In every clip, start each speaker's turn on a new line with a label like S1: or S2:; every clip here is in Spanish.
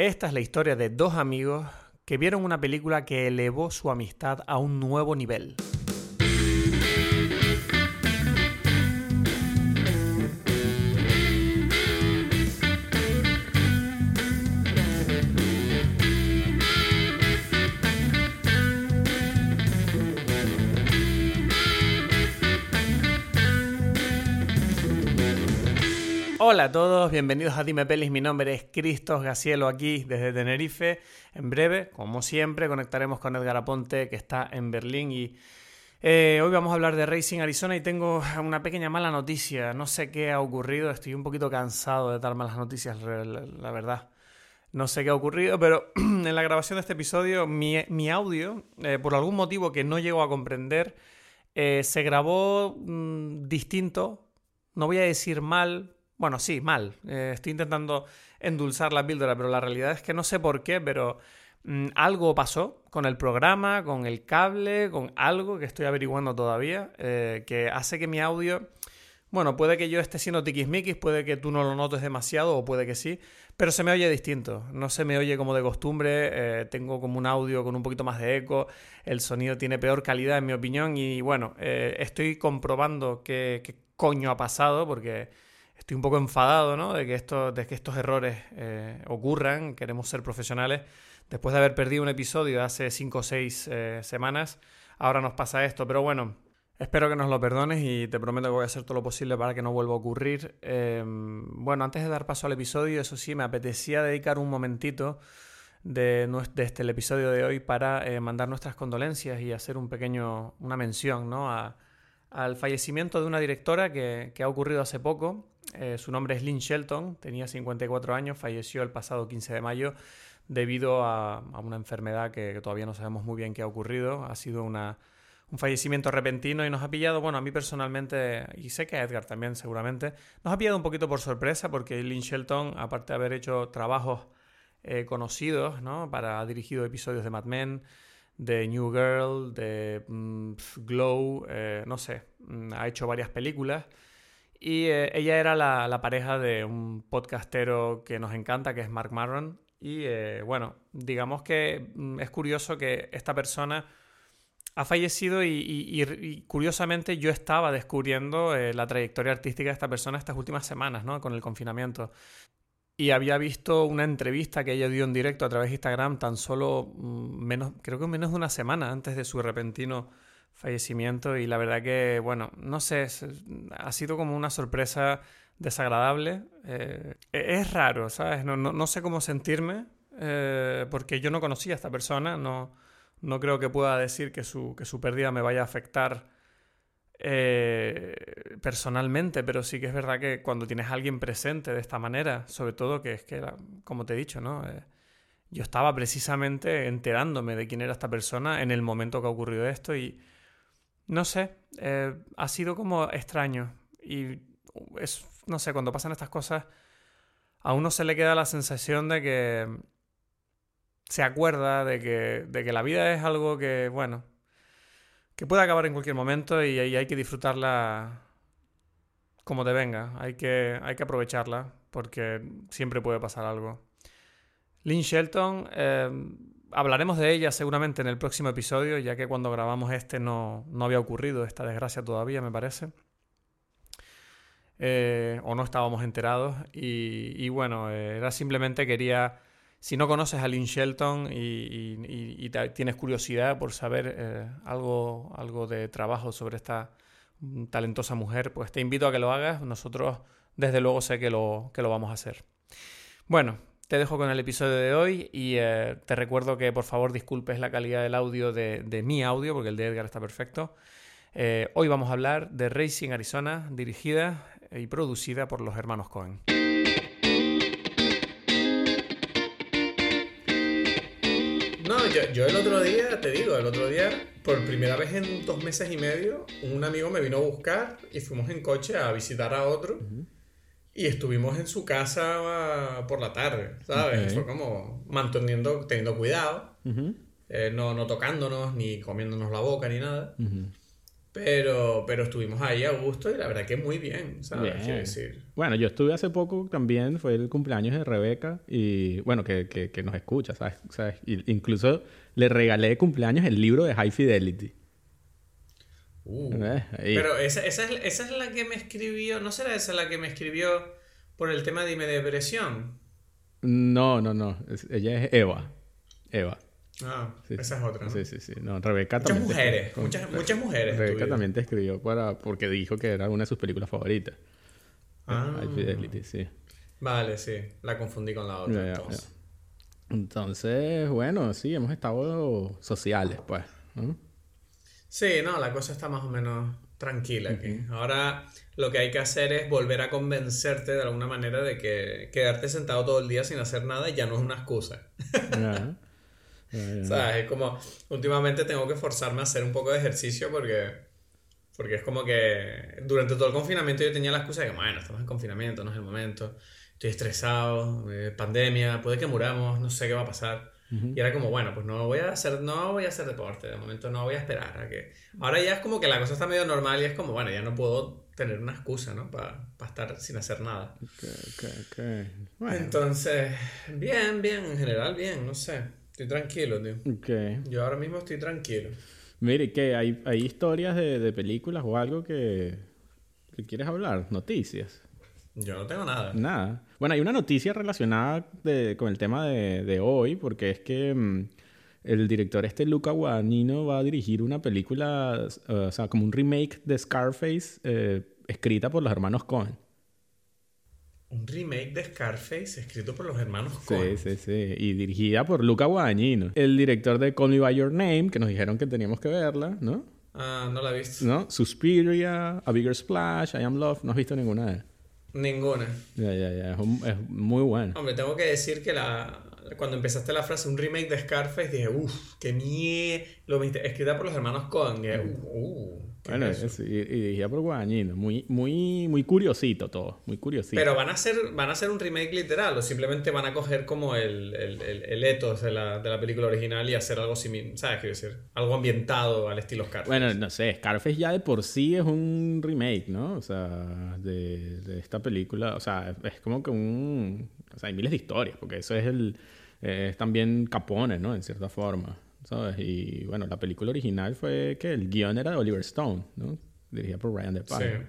S1: Esta es la historia de dos amigos que vieron una película que elevó su amistad a un nuevo nivel. Hola a todos, bienvenidos a Dime Pelis. Mi nombre es Cristos Gacielo aquí desde Tenerife. En breve, como siempre, conectaremos con Edgar Aponte que está en Berlín y eh, hoy vamos a hablar de Racing Arizona y tengo una pequeña mala noticia. No sé qué ha ocurrido, estoy un poquito cansado de dar malas noticias, la verdad. No sé qué ha ocurrido, pero en la grabación de este episodio mi, audio, eh, por algún motivo que no llego a comprender, eh, se grabó mm, distinto. No voy a decir mal, bueno, sí, mal. Eh, estoy intentando endulzar la píldora, pero la realidad es que no sé por qué, pero mm, algo pasó con el programa, con el cable, con algo que estoy averiguando todavía, eh, que hace que mi audio... Bueno, puede que yo esté siendo tiquismiquis, puede que tú no lo notes demasiado o puede que sí, pero se me oye distinto. No se me oye como de costumbre, eh, tengo como un audio con un poquito más de eco, el sonido tiene peor calidad en mi opinión y bueno, estoy comprobando qué, qué coño ha pasado porque estoy un poco enfadado ¿no? de, que esto, de que estos errores eh, ocurran. Queremos ser profesionales. Después de haber perdido un episodio hace 5 o 6 eh, semanas, ahora nos pasa esto. Pero bueno, espero que nos lo perdones y te prometo que voy a hacer todo lo posible para que no vuelva a ocurrir. Em, bueno, antes de dar paso al episodio, eso sí, me apetecía dedicar un momentito de, este, el episodio de hoy para eh, mandar nuestras condolencias y hacer un pequeño, una mención ¿no? Al fallecimiento de una directora que, ha ocurrido hace poco eh, su nombre es Lynn Shelton, tenía 54 años, falleció el pasado 15 de mayo debido a, una enfermedad que, todavía no sabemos muy bien qué ha ocurrido. Ha sido un fallecimiento repentino y nos ha pillado, bueno, a mí personalmente, y sé que a Edgar también seguramente, nos ha pillado un poquito por sorpresa porque Lynn Shelton, aparte de haber hecho trabajos eh, conocidos, ¿no? Para, ha dirigido episodios de Mad Men, de New Girl, de mm, Glow, eh, no sé, mm, ha hecho varias películas. Y eh, ella era la, pareja de un podcastero que nos encanta, que es Mark Maron. Y eh, bueno, digamos que mm, es curioso que esta persona ha fallecido y, curiosamente yo estaba descubriendo la trayectoria artística de esta persona estas últimas semanas, ¿no? Con el confinamiento. Y había visto una entrevista que ella dio en directo a través de Instagram tan solo mm, menos, creo que menos de una semana antes de su repentino fallecimiento y la verdad que, bueno, no sé, ha sido como una sorpresa desagradable. Eh, e-, es raro, ¿sabes? No, sé cómo sentirme eh, porque yo no conocía a esta persona, no, no creo que pueda decir que su, que su pérdida me vaya a afectar eh, personalmente, pero sí que es verdad que cuando tienes a alguien presente de esta manera, sobre todo que es que, como te he dicho, ¿no? yo estaba precisamente enterándome de quién era esta persona en el momento que ha ocurrido esto y no sé, eh, ha sido como extraño. Y es, no sé, cuando pasan estas cosas, a uno se le queda la sensación de que se acuerda de que, de que la vida es algo que, bueno, que puede acabar en cualquier momento y, y hay que disfrutarla como te venga. Hay que, hay que aprovecharla porque siempre puede pasar algo. Lynn Shelton eh, hablaremos de ella seguramente en el próximo episodio, ya que cuando grabamos este no, había ocurrido esta desgracia todavía, me parece. Eh, o no estábamos enterados. Y, bueno, eh, era simplemente quería, si no conoces a Lynn Shelton y, tienes curiosidad por saber eh, algo, algo de trabajo sobre esta talentosa mujer, pues te invito a que lo hagas. Nosotros, desde luego, sé que lo, que lo vamos a hacer. Bueno, te dejo con el episodio de hoy y eh, te recuerdo que por favor disculpes la calidad del audio de, mi audio, porque el de Edgar está perfecto. Eh, hoy vamos a hablar de Racing Arizona, dirigida y producida por los hermanos Cohen. Yo, el otro día, te digo, el otro día, por primera vez en dos meses y medio, un amigo me vino a buscar y fuimos en coche a visitar a otro. Y estuvimos en su casa por la tarde, ¿sabes? Fue como manteniendo, teniendo cuidado, eh, no, no tocándonos, ni comiéndonos la boca, ni nada. Pero, pero estuvimos ahí a gusto y la verdad que muy bien, ¿sabes?
S2: Bien.
S1: Quiero decir.
S2: Bueno, yo estuve hace poco también, fue el cumpleaños de Rebeca y bueno, que, que, que nos escucha, ¿sabes? ¿sabes? Y incluso le regalé de cumpleaños el libro de High Fidelity.
S1: Uh. Pero esa, esa, es, esa es la que me escribió, ¿no será esa la que me escribió por el tema de mi depresión?
S2: No, no, no, ella es Eva. Eva.
S1: Ah,
S2: Sí,
S1: esa es otra. ¿no?
S2: Sí, sí, sí. No, Rebeca
S1: Muchas
S2: también.
S1: mujeres, muchas, muchas mujeres.
S2: Rebeca también te escribió para, porque dijo que era una de sus películas favoritas.
S1: Ah.
S2: High Fidelity, sí.
S1: Vale, sí, la confundí con la otra. Entonces.
S2: Entonces, bueno, sí, hemos estado sociales, pues.
S1: Sí, no, la cosa está más o menos tranquila aquí. Ahora lo que hay que hacer es volver a convencerte de alguna manera de que quedarte sentado todo el día sin hacer nada ya no es una excusa.
S2: Ya.
S1: ¿Sabes? Es como, últimamente tengo que forzarme a hacer un poco de ejercicio porque, porque es como que durante todo el confinamiento yo tenía la excusa de que, bueno, estamos en confinamiento, no es el momento, estoy estresado, eh, pandemia, puede que muramos, no sé qué va a pasar. Y era como, bueno, pues no voy a hacer, no voy a hacer deporte, de momento no voy a esperar a que... Ahora ya es como que la cosa está medio normal y es como, bueno, ya no puedo tener una excusa, ¿no? Para estar sin hacer nada.
S2: Ok, ok, ok. Bueno,
S1: Entonces, bien, bien, en general bien, no sé. Estoy tranquilo, tío.
S2: ok.
S1: Yo ahora mismo estoy tranquilo.
S2: Mire, ¿qué? ¿Hay, hay historias de, de películas o algo que, que quieres hablar? ¿Noticias?
S1: Yo no tengo nada.
S2: Nada. Bueno, hay una noticia relacionada de- con el tema de, de hoy, porque es que mm, el director este Luca Guadagnino va a dirigir una película, eh, o sea, como un remake de Scarface, eh, escrita por los hermanos Cohen.
S1: Un remake de Scarface escrito por los hermanos
S2: Sí,
S1: Coen.
S2: sí, sí. Y dirigida por Luca Guadagnino. El director de Call Me By Your Name, que nos dijeron que teníamos que verla, ¿no?
S1: Ah, no la he visto.
S2: ¿No? Suspiria, A Bigger Splash, I Am Love. No has visto ninguna de.
S1: Ninguna.
S2: Ya, ya, ya. Es, un- es muy buena.
S1: Hombre, tengo que decir que la, cuando empezaste la frase un remake de Scarface, dije, uff, qué mie... Lo viste, escrita por los hermanos Coen. Dije, uh, uh, ¿qué
S2: Bueno,
S1: es eso?
S2: es- y, y dirigida por Guadagnino. Muy, muy, muy curiosito todo. Muy curiosito.
S1: Pero van a, hacer, van a hacer un remake literal o simplemente van a coger como el, el, el, el ethos de la, de la película original y hacer algo similar, ¿sabes? Quiero decir, algo ambientado al estilo Scarface.
S2: Bueno, no sé, Scarface ya de por sí es un remake, ¿no? O sea, de, de esta película. O sea, es como que un... O sea, hay miles de historias, porque eso es el... eh, es también Capone, ¿no? En cierta forma, ¿sabes? Y bueno, la película original fue que el guion era de Oliver Stone, ¿no? Dirigida por Brian De Palma.
S1: Sí.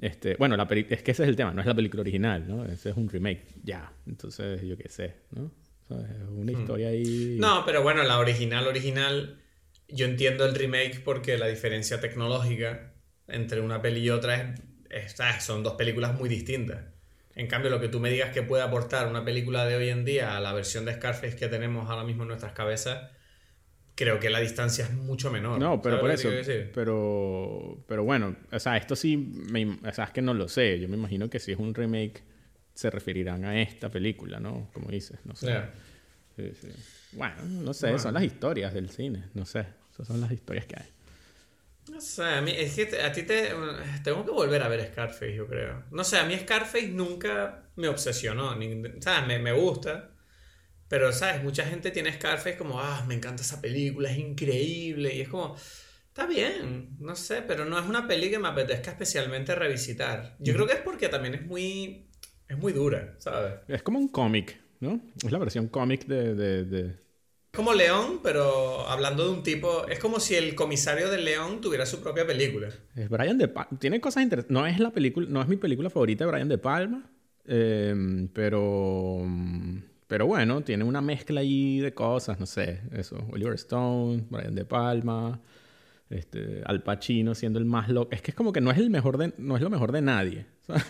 S2: Este, bueno, la peli- es que ese es el tema, no es la película original, ¿no? Ese es un remake, ya. Entonces, yo qué sé, ¿no? ¿Sabes? Es Una historia ahí...
S1: Hmm. No, pero bueno, la original, original, yo entiendo el remake porque la diferencia tecnológica entre una peli y otra es, es- ¿sabes? son dos películas muy distintas. En cambio, lo que tú me digas que puede aportar una película de hoy en día a la versión de Scarface que tenemos ahora mismo en nuestras cabezas, creo que la distancia es mucho menor.
S2: No, pero
S1: ¿Sabes
S2: por eso. Pero, pero bueno, o sea, esto sí, me, o sea, es que no lo sé. Yo me imagino que si es un remake, se referirán a esta película, ¿no? Como dices, no sé.
S1: Ya.
S2: Sí, sí. Bueno, no sé,
S1: Bueno.
S2: son las historias del cine, no sé. Esas son las historias que hay.
S1: No sé, a mí, es que a ti te... Tengo que volver a ver Scarface, yo creo. No sé, a mí Scarface nunca me obsesionó, ni- ¿sabes? Me, me gusta. Pero, ¿sabes? Mucha gente tiene Scarface como, ah, me encanta esa película, es increíble. Y es como, está bien, no sé, pero no es una peli que me apetezca especialmente revisitar. Yo creo que es porque también es muy... Es muy dura, ¿sabes?
S2: Es como un cómic, ¿no? Es la versión cómic de, de, de-
S1: Es como León, pero hablando de un tipo... Es como si el comisario de León tuviera su propia película.
S2: Es Brian De Palma. Tiene cosas interesantes. No es la película, no es mi película favorita de Brian De Palma. eh, pero. Pero bueno, tiene una mezcla ahí de cosas, no sé. Eso. Oliver Stone, Brian De Palma. Este, Al Pacino siendo el más loco. Es que es como que no es el mejor de, no es lo mejor de nadie. ¿sabes?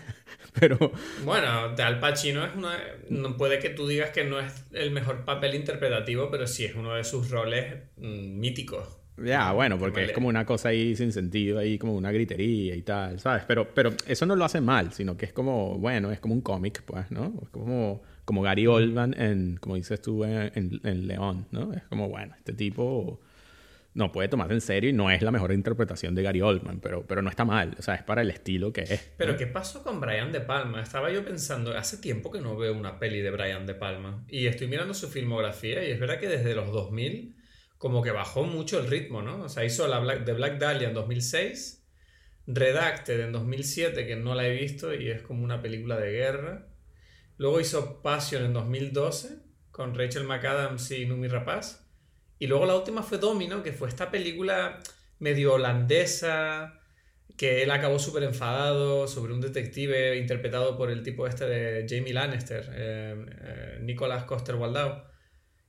S2: Pero.
S1: Bueno, de Al Pacino es una. No puede que tú digas que no es el mejor papel interpretativo, pero sí es uno de sus roles mm, míticos.
S2: Ya, bueno, porque es como una cosa ahí sin sentido, ahí como una gritería y tal, ¿sabes? Pero, pero eso no lo hace mal, sino que es como, bueno, es como un cómic, pues, ¿no? Es como, como Gary Oldman en, como dices tú, en, en- en León, ¿no? Es como, bueno, este tipo no puede tomarse en serio y no es la mejor interpretación de Gary Oldman, pero, pero no está mal, o sea, es para el estilo que es.
S1: Pero. ¿qué pasó con Brian De Palma? Estaba yo pensando, hace tiempo que no veo una peli de Brian De Palma. Y estoy mirando su filmografía y es verdad que desde los 2000 como que bajó mucho el ritmo, ¿no? O sea, hizo la Black, The Black Dahlia en 2006, Redacted en 2007, que no la he visto y es como una película de guerra. Luego hizo Passion en 2012 con Rachel McAdams y Numi Rapaz. Y luego la última fue Domino, que fue esta película medio holandesa, que él acabó súper enfadado sobre un detective interpretado por el tipo este de Jamie Lannister, eh, eh, Nicolas Coster-Waldau,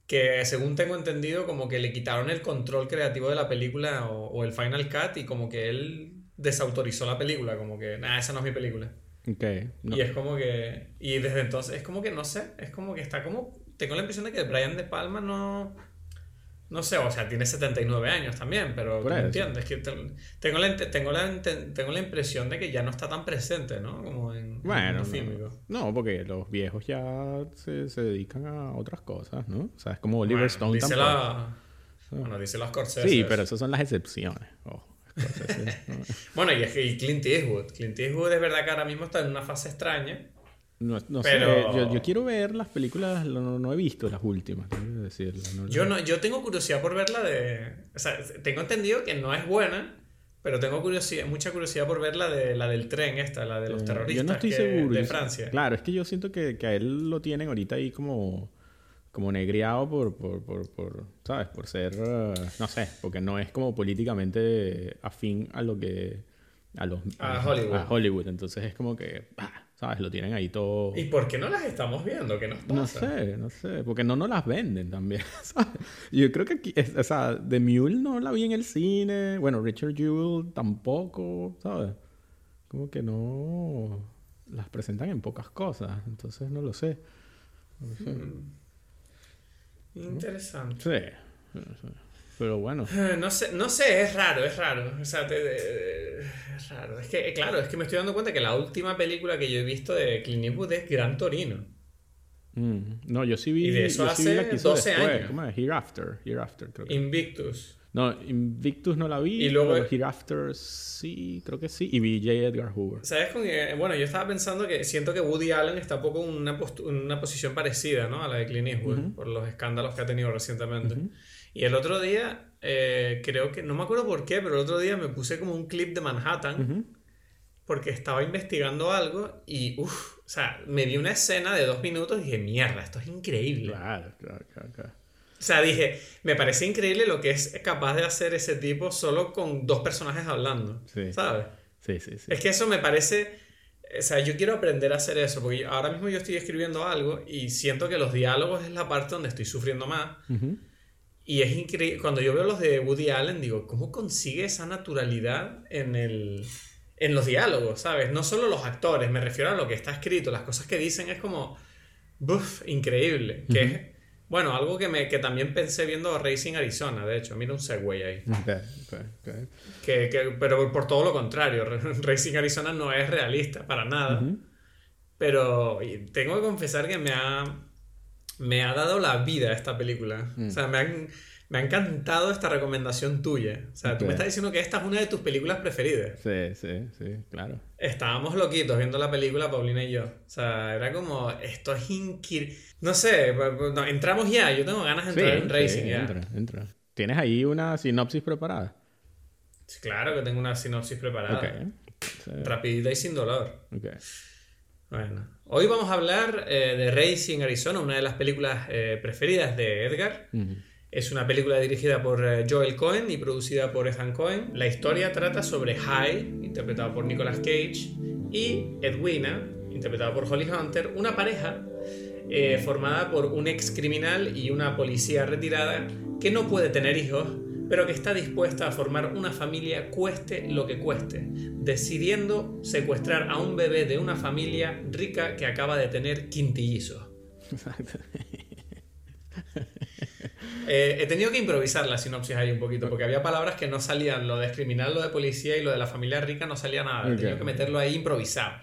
S1: que según tengo entendido como que le quitaron el control creativo de la película o, el Final Cut y como que él desautorizó la película, como que, nada, esa no es mi película.
S2: Okay,
S1: Y es como que, y desde entonces es como que no sé, es como que está como, tengo la impresión de que Brian De Palma no no sé, o sea, tiene 79 años también, pero ¿tú entiendes? Que tengo, la, tengo, la, tengo la impresión de que ya no está tan presente, ¿no? Como en,
S2: bueno, no, porque los viejos ya se, se, dedican a otras cosas, ¿no? O sea, es como Oliver Stone
S1: dice La... Bueno, dice las Scorsese.
S2: Sí, pero esas son las excepciones.
S1: bueno, y, y Clint Eastwood. Clint Eastwood es verdad que ahora mismo está en una fase extraña
S2: no, no sé, yo, quiero ver las películas, no, he visto las últimas,
S1: yo, no, yo tengo curiosidad por ver la de... O sea, tengo entendido que no es buena, pero tengo curiosidad, mucha curiosidad por ver la, de, la del tren esta, la de los terroristas yo no estoy seguro. de Francia.
S2: Claro, es que yo siento que, que, a él lo tienen ahorita ahí como, como negriado por, por, por, por ¿sabes? Por ser, uh, no sé, porque no es como políticamente afín a lo que... A, los,
S1: a, Hollywood.
S2: A Hollywood. Entonces es como que... ¿Sabes? Lo tienen ahí todo.
S1: ¿Y por qué no las estamos viendo? ¿Qué nos pasa?
S2: No sé, no sé. Porque no nos las venden también. ¿sabes? Yo creo que aquí, o sea, The Mule no la vi en el cine. Bueno, Richard Jewell tampoco, ¿sabes? Como que no. Las presentan en pocas cosas. Entonces no lo sé. No sé.
S1: Hmm. Interesante.
S2: Sí. Pero bueno.
S1: No sé, no sé, es raro, es raro. O sea, es raro. Es que, claro, es que me estoy dando cuenta que la última película que yo he visto de Clint Eastwood es Gran Torino.
S2: Mm, no, yo sí vi.
S1: Y de eso hace 12 años.
S2: ¿Cómo es? Hereafter. Hereafter creo que.
S1: Invictus.
S2: No, Invictus no la vi. Y luego. Hereafter sí, creo que sí. Y vi J. Edgar Hoover.
S1: ¿Sabes? Bueno, yo estaba pensando que siento que Woody Allen está un poco en una, una posición parecida, ¿no? A la de Clint Eastwood, por los escándalos que ha tenido recientemente. Y el otro día, eh, creo que, no me acuerdo por qué, pero el otro día me puse como un clip de Manhattan porque estaba investigando algo y, uff, o sea, me vi una escena de dos minutos y dije, mierda, esto es increíble.
S2: Claro, claro, claro.
S1: O sea, dije, me parece increíble lo que es capaz de hacer ese tipo solo con dos personajes hablando. ¿Sabes?
S2: Sí, sí, sí.
S1: Es que eso me parece. O sea, yo quiero aprender a hacer eso, porque ahora mismo yo estoy escribiendo algo y siento que los diálogos es la parte donde estoy sufriendo más. Y es increíble, cuando yo veo los de Woody Allen, digo, ¿cómo consigue esa naturalidad en, el, en los diálogos, ¿sabes? No solo los actores, me refiero a lo que está escrito, las cosas que dicen es como, ¡buf! Increíble. Que es, bueno, algo que, me, que también pensé viendo Racing Arizona, de hecho, mira un segue ahí. Que, que, pero por todo lo contrario, Racing Arizona no es realista para nada. Pero tengo que confesar que me ha me ha dado la vida esta película. O sea, me, me ha encantado esta recomendación tuya. O sea, tú me estás diciendo que esta es una de tus películas preferidas.
S2: Sí, sí, sí, claro.
S1: Estábamos loquitos viendo la película, Paulina y yo. O sea, era como, esto es increíble. No sé, entramos ya. Yo tengo ganas de entrar en Racing ya.
S2: Entra, entra. ¿Tienes ahí una sinopsis preparada?
S1: Sí, claro que tengo una sinopsis preparada. Okay. Rapidita y sin dolor.
S2: Okay.
S1: Bueno, hoy vamos a hablar eh, de Racing Arizona, una de las películas eh, preferidas de Edgar. Es una película dirigida por eh, Joel Cohen y producida por Ethan Cohen. La historia trata sobre High, interpretado por Nicolas Cage, y Edwina, interpretada por Holly Hunter, una pareja formada por un ex criminal y una policía retirada que no puede tener hijos pero que está dispuesta a formar una familia cueste lo que cueste, decidiendo secuestrar a un bebé de una familia rica que acaba de tener quintillizos. Eh, he tenido que improvisar la sinopsis ahí un poquito, porque había palabras que no salían, lo de criminal, lo de policía y lo de la familia rica no salía nada. He tenido que meterlo ahí improvisado.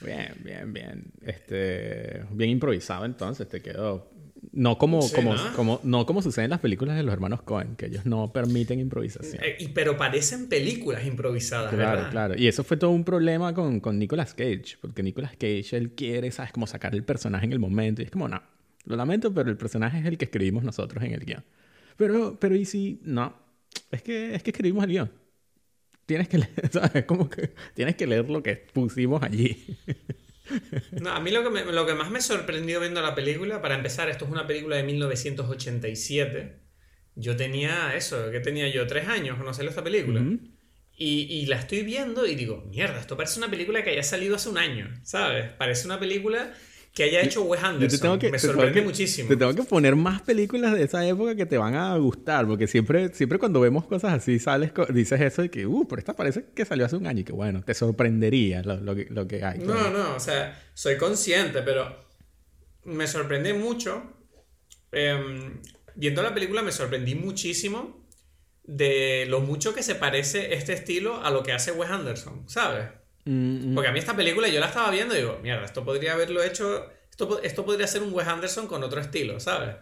S2: Bien, bien, bien. Este, bien improvisado entonces, te quedó. No como, como, ¿no? como, no como sucede en las películas de los hermanos Cohen, que ellos no permiten improvisación.
S1: Eh, y, pero parecen películas improvisadas,
S2: claro,
S1: ¿verdad?
S2: Claro, Y eso fue todo un problema con, con Nicolas Cage, porque Nicolas Cage, él quiere, ¿sabes? Como sacar el personaje en el momento. Y es como, no, lo lamento, pero el personaje es el que escribimos nosotros en el guion. Pero, pero y si, no, es que, es que escribimos el guion. Tienes que leer, ¿sabes? Como que tienes que leer lo que pusimos allí.
S1: No, a mí lo que, me- lo que más me sorprendió viendo la película, para empezar, esto es una película de 1987. Yo tenía eso, que tenía yo tres años cuando salió esta película.
S2: Ujú.
S1: Y, y la estoy viendo y digo, mierda, esto parece una película que haya salido hace un año, ¿sabes? Parece una película que haya hecho Wes Anderson.
S2: te tengo que,
S1: me
S2: te tengo
S1: sorprende
S2: que-
S1: muchísimo.
S2: Te tengo que poner más películas de esa época que te van a gustar, porque siempre, siempre cuando vemos cosas así sales, dices eso de que, uh, pero esta parece que salió hace un año y que bueno, te sorprendería lo, lo que, lo que hay.
S1: No, no, o sea, soy consciente, pero me sorprende mucho. em, viendo la película me sorprendí muchísimo de lo mucho que se parece este estilo a lo que hace Wes Anderson, ¿sabes?
S2: Mm, mm.
S1: Porque a mí esta película yo la estaba viendo y digo, mierda, esto podría haberlo hecho, esto, esto podría ser un Wes Anderson con otro estilo, ¿sabes?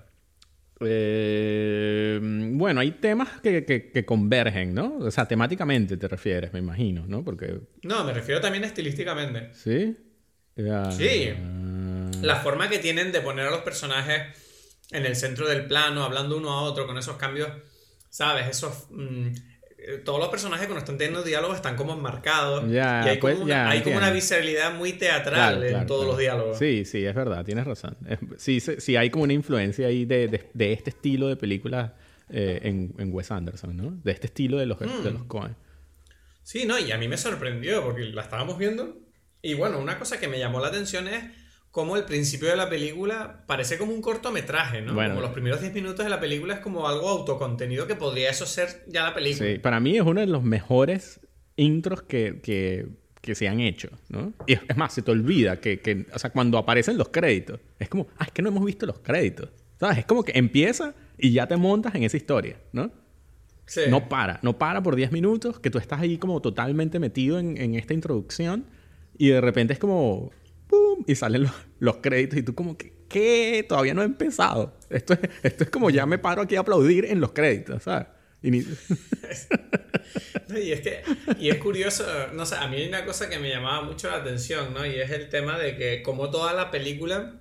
S2: Eh, bueno, hay temas que, que- que convergen, ¿no? O sea, temáticamente te refieres, me imagino, ¿no? Porque,
S1: No, me refiero también estilísticamente.
S2: ¿sí?
S1: Sí. La forma que tienen de poner a los personajes en el centro del plano, hablando uno a otro, con esos cambios, ¿sabes? Esos. mm, todos los personajes cuando están teniendo diálogos están como enmarcados.
S2: Ya,
S1: y hay como,
S2: pues,
S1: una, hay como una visceralidad muy teatral
S2: Claro,
S1: en
S2: claro,
S1: todos
S2: claro.
S1: los diálogos.
S2: Sí, sí, es verdad, tienes razón. Sí, sí, hay como una influencia ahí de, de- de este estilo de películas eh, en, en Wes Anderson, ¿no? De este estilo de los,
S1: Mm.
S2: de los Coen.
S1: Sí, no, y a mí me sorprendió porque la estábamos viendo. Y bueno, una cosa que me llamó la atención es cómo el principio de la película parece como un cortometraje, ¿no?
S2: Bueno.
S1: como los primeros 10 minutos de la película es como algo autocontenido que podría eso ser ya la película.
S2: Sí, para mí es uno de los mejores intros que, que, que se han hecho, ¿no? Y es, es más, se te olvida que, que, o sea, cuando aparecen los créditos, es como, ah, es que no hemos visto los créditos, ¿sabes? Es como que empieza y ya te montas en esa historia, ¿no?
S1: Sí.
S2: No para, no para por 10 minutos, que tú estás ahí como totalmente metido en, en esta introducción y de repente es como, ¡pum! Y salen los, créditos y tú como, que, ¿qué? Todavía no he empezado. Esto es, esto es como ya me paro aquí a aplaudir en los créditos, ¿sabes? Y
S1: es que, y es curioso, no sé, a mí hay una cosa que me llamaba mucho la atención, ¿no? Y es el tema de que como toda la película,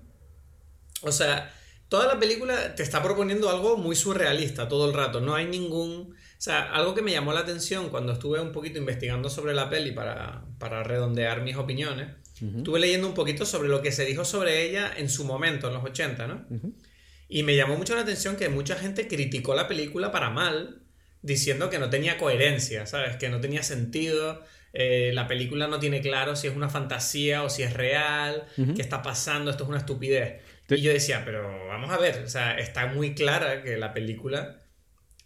S1: o sea, toda la película te está proponiendo algo muy surrealista todo el rato, no hay ningún, o sea, algo que me llamó la atención cuando estuve un poquito investigando sobre la peli para, para redondear mis opiniones, estuve leyendo un poquito sobre lo que se dijo sobre ella en su momento, en los 80, ¿no? Y me llamó mucho la atención que mucha gente criticó la película para mal, diciendo que no tenía coherencia, ¿sabes? Que no tenía sentido, eh, la película no tiene claro si es una fantasía o si es real, qué está pasando, esto es una estupidez.
S2: Te-
S1: Y yo decía, pero vamos a ver, o sea, está muy clara que la película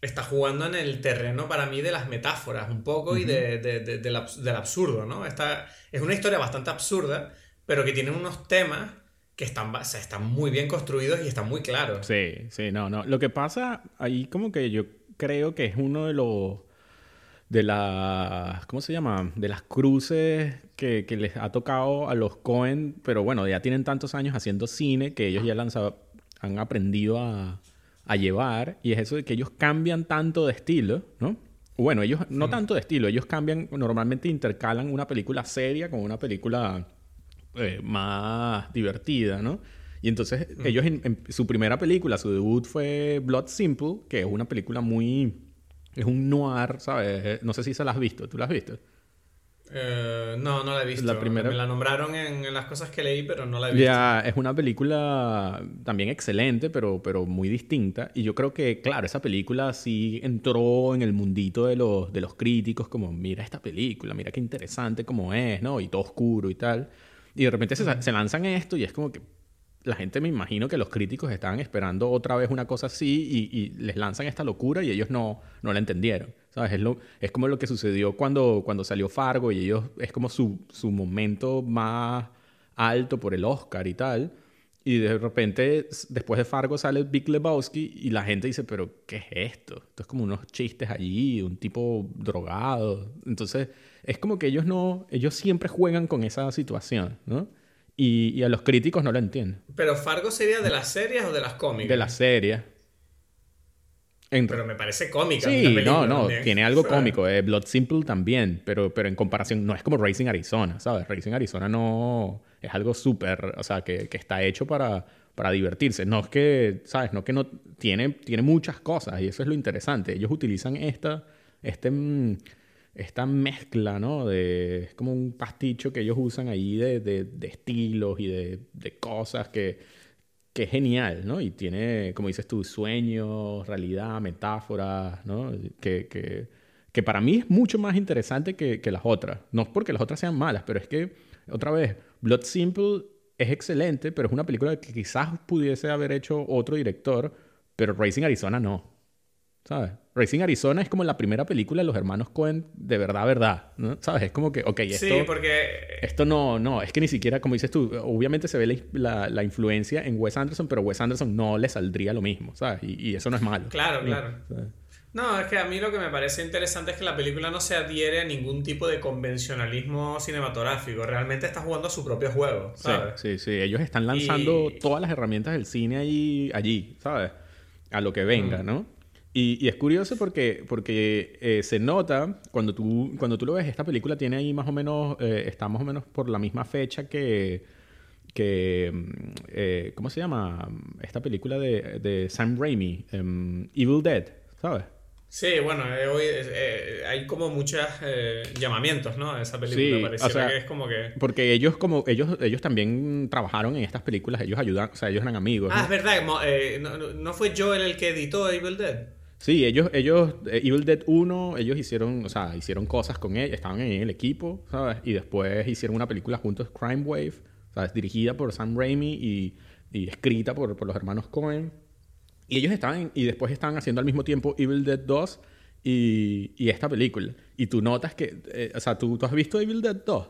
S1: está jugando en el terreno para mí de las metáforas un poco y de, de- de- del, abs- del absurdo, ¿no? Esta, es una historia bastante absurda, pero que tiene unos temas que están, ba- o sea, están muy bien construidos y están muy claros.
S2: Sí, sí, no, no. Lo que pasa ahí como que yo creo que es uno de los de las ¿cómo se llama? de las cruces que, que les ha tocado a los Cohen, pero bueno, ya tienen tantos años haciendo cine que ellos ya han aprendido a, a llevar y es eso de que ellos cambian tanto de estilo, ¿no? Bueno, ellos no tanto de estilo, ellos cambian, normalmente intercalan una película seria con una película eh, más divertida, ¿no? Y entonces ellos en, en su primera película, su debut fue Blood Simple, que es una película muy... Es un noir, ¿sabes? No sé si se la has visto. ¿Tú la has visto?
S1: Eh, no, no la he visto.
S2: La primera-
S1: Me la nombraron en, en las cosas que leí, pero no la he visto.
S2: Ya, es una película también excelente, pero, pero muy distinta. Y yo creo que, claro, esa película sí entró en el mundito de los, de los críticos, como, mira esta película, mira qué interesante como es, ¿no? Y todo oscuro y tal. Y de repente se, se lanzan esto y es como que la gente me imagino que los críticos estaban esperando otra vez una cosa así y, y les lanzan esta locura y ellos no, no la entendieron. ¿Sabes? Es, lo, es como lo que sucedió cuando, cuando salió Fargo y ellos es como su, su momento más alto por el Oscar y tal. Y de repente, después de Fargo sale Big Lebowski y la gente dice, pero ¿qué es esto? Esto es como unos chistes allí, un tipo drogado. Entonces, es como que ellos no, ellos siempre juegan con esa situación, ¿no? Y, y a los críticos no lo entienden.
S1: Pero Fargo sería de las series o de las cómicas.
S2: De la serie. En-
S1: Pero me parece cómica.
S2: Sí,
S1: película
S2: no, no,
S1: también.
S2: tiene algo
S1: O sea,
S2: cómico. eh, Blood Simple también, pero, pero en comparación no es como Racing Arizona, ¿sabes? Racing Arizona no es algo súper, o sea, que, que está hecho para, para divertirse. No es que, ¿sabes? No que no tiene, tiene muchas cosas y eso es lo interesante. Ellos utilizan esta, este, mm, esta mezcla, ¿no? De, es como un pasticho que ellos usan ahí de, de, de estilos y de, de cosas que, que es genial, ¿no? Y tiene, como dices tú, sueños, realidad, metáforas, ¿no? Que, que, que para mí es mucho más interesante que, que las otras. No porque las otras sean malas, pero es que, otra vez, Blood Simple es excelente, pero es una película que quizás pudiese haber hecho otro director, pero Racing Arizona no. ¿Sabes? Racing Arizona es como la primera película de los hermanos Cohen de verdad, verdad, ¿no? ¿Sabes? Es como que, ok, esto...
S1: Sí, porque...
S2: Esto no, no, es que ni siquiera, como dices tú, obviamente se ve la, la, la influencia en Wes Anderson, pero Wes Anderson no le saldría lo mismo, ¿sabes? Y, y eso no es malo.
S1: Claro, claro. ¿sabes? No, es que a mí lo que me parece interesante es que la película no se adhiere a ningún tipo de convencionalismo cinematográfico. Realmente está jugando a su propio juego, ¿sabes?
S2: Sí, sí, sí. Ellos están lanzando y... todas las herramientas del cine allí, allí, ¿sabes? A lo que venga, mm. ¿no? Y, y, es curioso porque, porque eh, se nota, cuando tú, cuando tú lo ves, esta película tiene ahí más o menos, eh, está más o menos por la misma fecha que, que eh, ¿cómo se llama? Esta película de, de Sam Raimi, um, Evil Dead, ¿sabes?
S1: Sí, bueno, eh, hoy eh, hay como muchos llamamientos, ¿no? A esa película.
S2: Sí,
S1: Pareciera
S2: o sea,
S1: que es como que.
S2: Porque ellos, como, ellos, ellos también trabajaron en estas películas, ellos ayudan, o sea, ellos eran amigos.
S1: Ah,
S2: ¿no?
S1: es verdad, eh, no, no, fue Joel el que editó Evil Dead?
S2: Sí, ellos, ellos, Evil Dead 1, ellos hicieron, o sea, hicieron cosas con él, estaban en el equipo, ¿sabes? Y después hicieron una película juntos, Crime Wave, ¿sabes? Dirigida por Sam Raimi y, y escrita por, por los hermanos Cohen. Y ellos estaban, y después estaban haciendo al mismo tiempo Evil Dead 2 y, y esta película. Y tú notas que, eh, o sea, ¿tú, ¿tú has visto Evil Dead 2?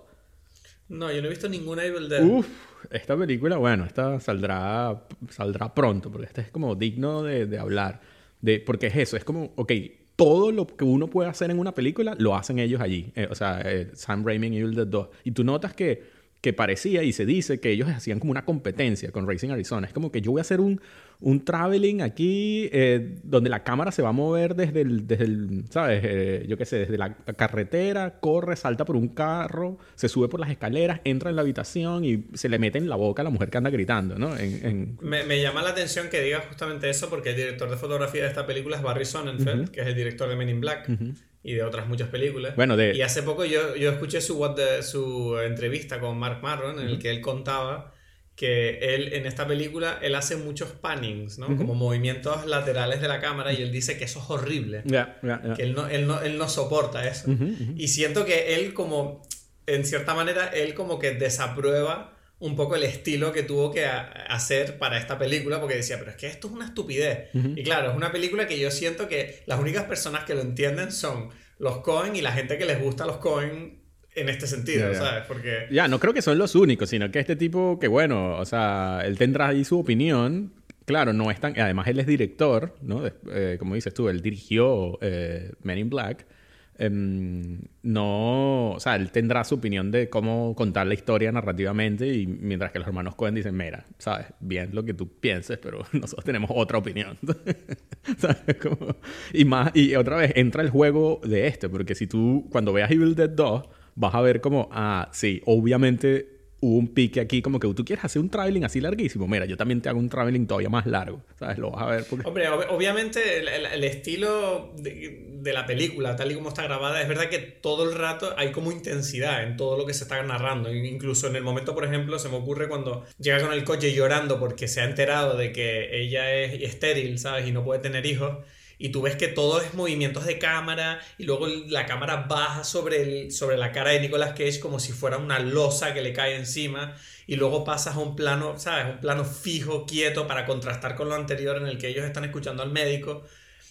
S1: No, yo no he visto ninguna Evil Dead.
S2: Uf, esta película, bueno, esta saldrá, saldrá pronto, porque esta es como digno de, de hablar. De, porque es eso, es como, ok, todo lo que uno puede hacer en una película lo hacen ellos allí. Eh, o sea, eh, Sam Raimi en Evil Dead 2. Y tú notas que, que parecía y se dice que ellos hacían como una competencia con Racing Arizona. Es como que yo voy a hacer un, un traveling aquí eh, donde la cámara se va a mover desde el, desde el ¿sabes? Eh, yo qué sé, desde la carretera, corre, salta por un carro, se sube por las escaleras, entra en la habitación y se le mete en la boca a la mujer que anda gritando, ¿no? En, en...
S1: Me, me, llama la atención que digas justamente eso porque el director de fotografía de esta película es Barry Sonnenfeld, uh -huh. que es el director de Men in Black. Uh -huh y de otras muchas películas.
S2: Bueno, de...
S1: Y hace poco yo, yo escuché su, what the, su entrevista con Mark Maron en el que él contaba que él en esta película él hace muchos pannings, ¿no? Uh -huh. Como movimientos laterales de la cámara y él dice que eso es horrible.
S2: Yeah, yeah, yeah.
S1: Que él no, él, no, él no soporta eso.
S2: Uh -huh,
S1: y siento que él como, en cierta manera, él como que desaprueba un poco el estilo que tuvo que hacer para esta película, porque decía, pero es que esto es una estupidez. Uh -huh. Y claro, es una película que yo siento que las únicas personas que lo entienden son los Cohen y la gente que les gusta los Cohen en este sentido,
S2: yeah, yeah.
S1: ¿sabes? Porque...
S2: Ya, no creo que son los únicos, sino que este tipo, que bueno, o sea, él tendrá ahí su opinión. Claro, no es tan... Además, él es director, ¿no? Eh, como dices tú, él dirigió eh, Men in Black. Um, no, o sea, él tendrá su opinión de cómo contar la historia narrativamente y mientras que los hermanos Cohen dicen, mira, sabes, bien lo que tú pienses, pero nosotros tenemos otra opinión. ¿Sabes? Como... Y más, y otra vez entra el juego de este, porque si tú, cuando veas Evil Dead 2, vas a ver como, ah, sí, obviamente hubo un pique aquí, como que tú quieres hacer un traveling así larguísimo. Mira, yo también te hago un traveling todavía más largo, ¿sabes? Lo vas a ver. Porque...
S1: Hombre, ob obviamente el, el, estilo de, de, la película, tal y como está grabada, es verdad que todo el rato hay como intensidad en todo lo que se está narrando. Incluso en el momento, por ejemplo, se me ocurre cuando llega con el coche llorando porque se ha enterado de que ella es estéril, ¿sabes? Y no puede tener hijos y tú ves que todo es movimientos de cámara y luego la cámara baja sobre, el, sobre la cara de Nicolas Cage como si fuera una losa que le cae encima y luego pasas a un plano, ¿sabes? Un plano fijo, quieto para contrastar con lo anterior en el que ellos están escuchando al médico